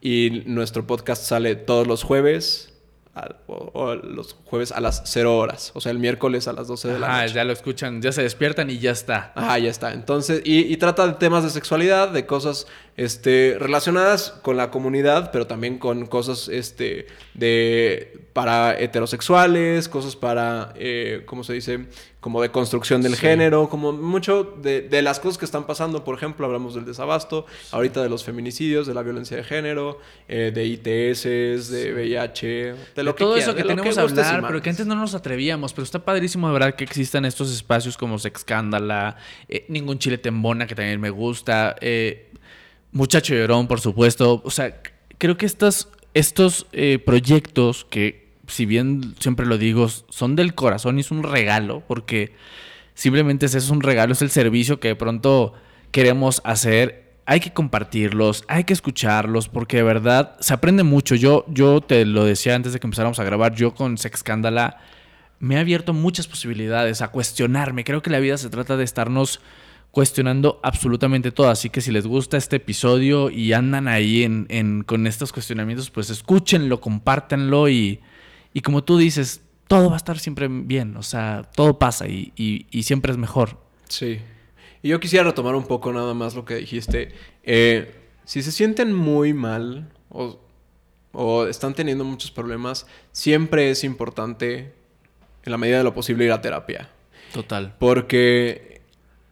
Y nuestro podcast sale todos los jueves, a- o, o los jueves a las 0 horas, o sea, el miércoles a las 12 de la Ajá, noche. ya lo escuchan, ya se despiertan y ya está. Ajá, ya está. Entonces, y, y trata de temas de sexualidad, de cosas este, relacionadas con la comunidad, pero también con cosas este, de, para heterosexuales, cosas para, eh, ¿cómo se dice? Como de construcción del Sí. género, como mucho de, de las cosas que están pasando. Por ejemplo, hablamos del desabasto, ahorita de los feminicidios, de la violencia de género, eh, de ITS, de VIH, de De lo que todo quieras, eso que tenemos y hablar, pero que antes no nos atrevíamos. Pero está padrísimo de verdad que existan estos espacios como Sexcándala, eh, Ningún Chile Tembona, que también me gusta, eh, Muchacho Llorón, por supuesto. O sea, creo que estos, estos eh, proyectos que, si bien siempre lo digo, son del corazón y es un regalo, porque simplemente es, es un regalo, es el servicio que de pronto queremos hacer. Hay que compartirlos, hay que escucharlos, porque de verdad se aprende mucho. Yo, yo te lo decía antes de que empezáramos a grabar, yo con Sexcándala me ha abierto muchas posibilidades a cuestionarme. Creo que la vida se trata de estarnos cuestionando absolutamente todo. Así que si les gusta este episodio y andan ahí en, en- con estos cuestionamientos, pues escúchenlo, compártanlo y, y como tú dices, todo va a estar siempre bien. O sea, todo pasa y, y- y siempre es mejor. Sí. Y yo quisiera retomar un poco nada más lo que dijiste. Eh, si se sienten muy mal o, o están teniendo muchos problemas, siempre es importante, en la medida de lo posible, ir a terapia. Total. Porque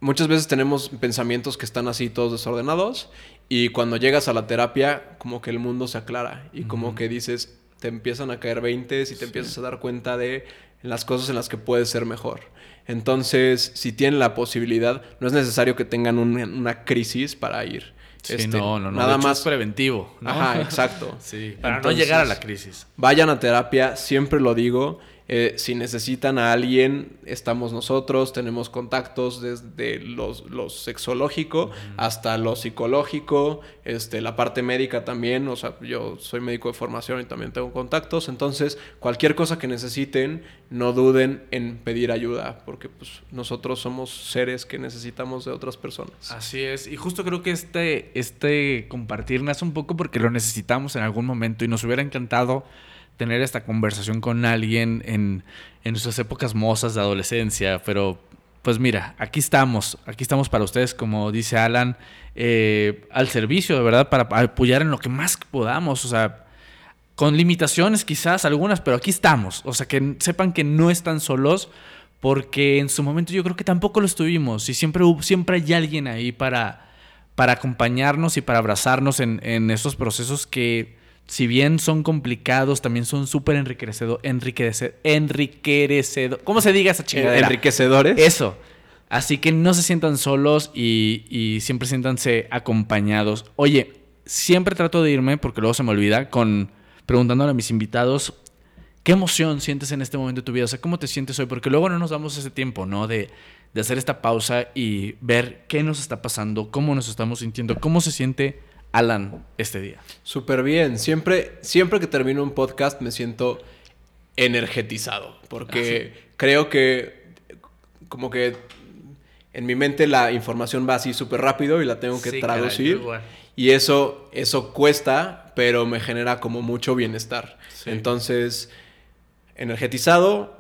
muchas veces tenemos pensamientos que están así todos desordenados y cuando llegas a la terapia como que el mundo se aclara y como que dices, te empiezan a caer 20 y te empiezas a dar cuenta de las cosas en las que puedes ser mejor. Entonces, si tienen la posibilidad, no es necesario que tengan un- una crisis para ir. Sí, Este, no, no, no. Nada hecho, más es preventivo. ¿no? Ajá, exacto. Sí, para Entonces, no llegar a la crisis. Vayan a terapia, siempre lo digo. Eh, si necesitan a alguien, estamos nosotros, tenemos contactos desde los, lo sexológico hasta lo psicológico, este, la parte médica también, o sea, yo soy médico de formación y también tengo contactos, entonces cualquier cosa que necesiten, no duden en pedir ayuda, porque pues, nosotros somos seres que necesitamos de otras personas. Así es, y justo creo que este, este compartir nace un poco porque lo necesitamos en algún momento y nos hubiera encantado tener esta conversación con alguien en, en nuestras épocas mozas de adolescencia, pero pues mira, aquí estamos, aquí estamos para ustedes, como dice Alan, eh, al servicio, de verdad, para apoyar en lo que más podamos, o sea, con limitaciones quizás algunas, pero aquí estamos, o sea, que sepan que no están solos, porque en su momento yo creo que tampoco lo estuvimos y siempre, siempre hay alguien ahí para, para acompañarnos y para abrazarnos en, en estos procesos que, si bien son complicados, también son súper enriquecedor, enriquecedor, enriquecedor, ¿cómo se diga esa chingadera? Enriquecedores. Eso. Así que no se sientan solos y, y siempre siéntanse acompañados. Oye, siempre trato de irme, porque luego se me olvida, con preguntándole a mis invitados, ¿qué emoción sientes en este momento de tu vida? O sea, ¿cómo te sientes hoy? Porque luego no nos damos ese tiempo, ¿no? De, de hacer esta pausa y ver qué nos está pasando, cómo nos estamos sintiendo, cómo se siente Alan este día. Súper bien. Siempre, siempre que termino un podcast me siento energetizado. Porque creo que como que en mi mente la información va así súper rápido y la tengo que Sí, traducir. y eso, eso cuesta, pero me genera como mucho bienestar. Sí. Entonces, energetizado,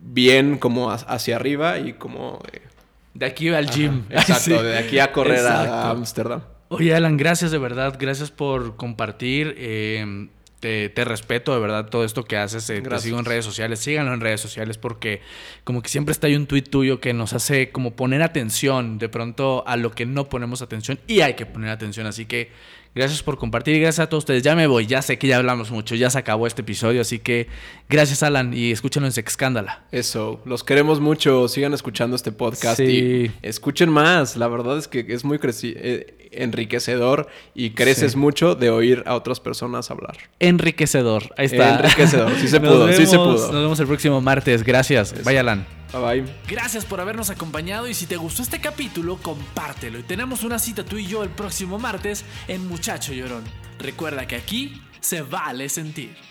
bien como ha- hacia arriba y como... eh, De aquí al gym. exacto, Sí. de aquí a correr Exacto. a Ámsterdam. Oye, Alan, gracias de verdad. Gracias por compartir. eh, te, te respeto de verdad todo esto que haces. eh, te sigo en redes sociales. Síganlo en redes sociales porque como que siempre está ahí un tuit tuyo que nos hace como poner atención de pronto a lo que no ponemos atención y hay que poner atención. Así que gracias por compartir y gracias a todos ustedes. Ya me voy. Ya sé que ya hablamos mucho. Ya se acabó este episodio. Así que gracias, Alan. Y escúchenlo en Sexcándala. Eso, los queremos mucho. Sigan escuchando este podcast Sí. y escuchen más. La verdad es que es muy eh, enriquecedor y creces Sí. mucho de oír a otras personas hablar. Enriquecedor. Ahí está. Enriquecedor. Sí se pudo, sí se vemos- pudo. Nos vemos el próximo martes. Gracias. Vaya, Alan. Bye bye. Gracias por habernos acompañado y si te gustó este capítulo, compártelo. Y tenemos una cita tú y yo el próximo martes en Muchacho Llorón. Recuerda que aquí se vale sentir.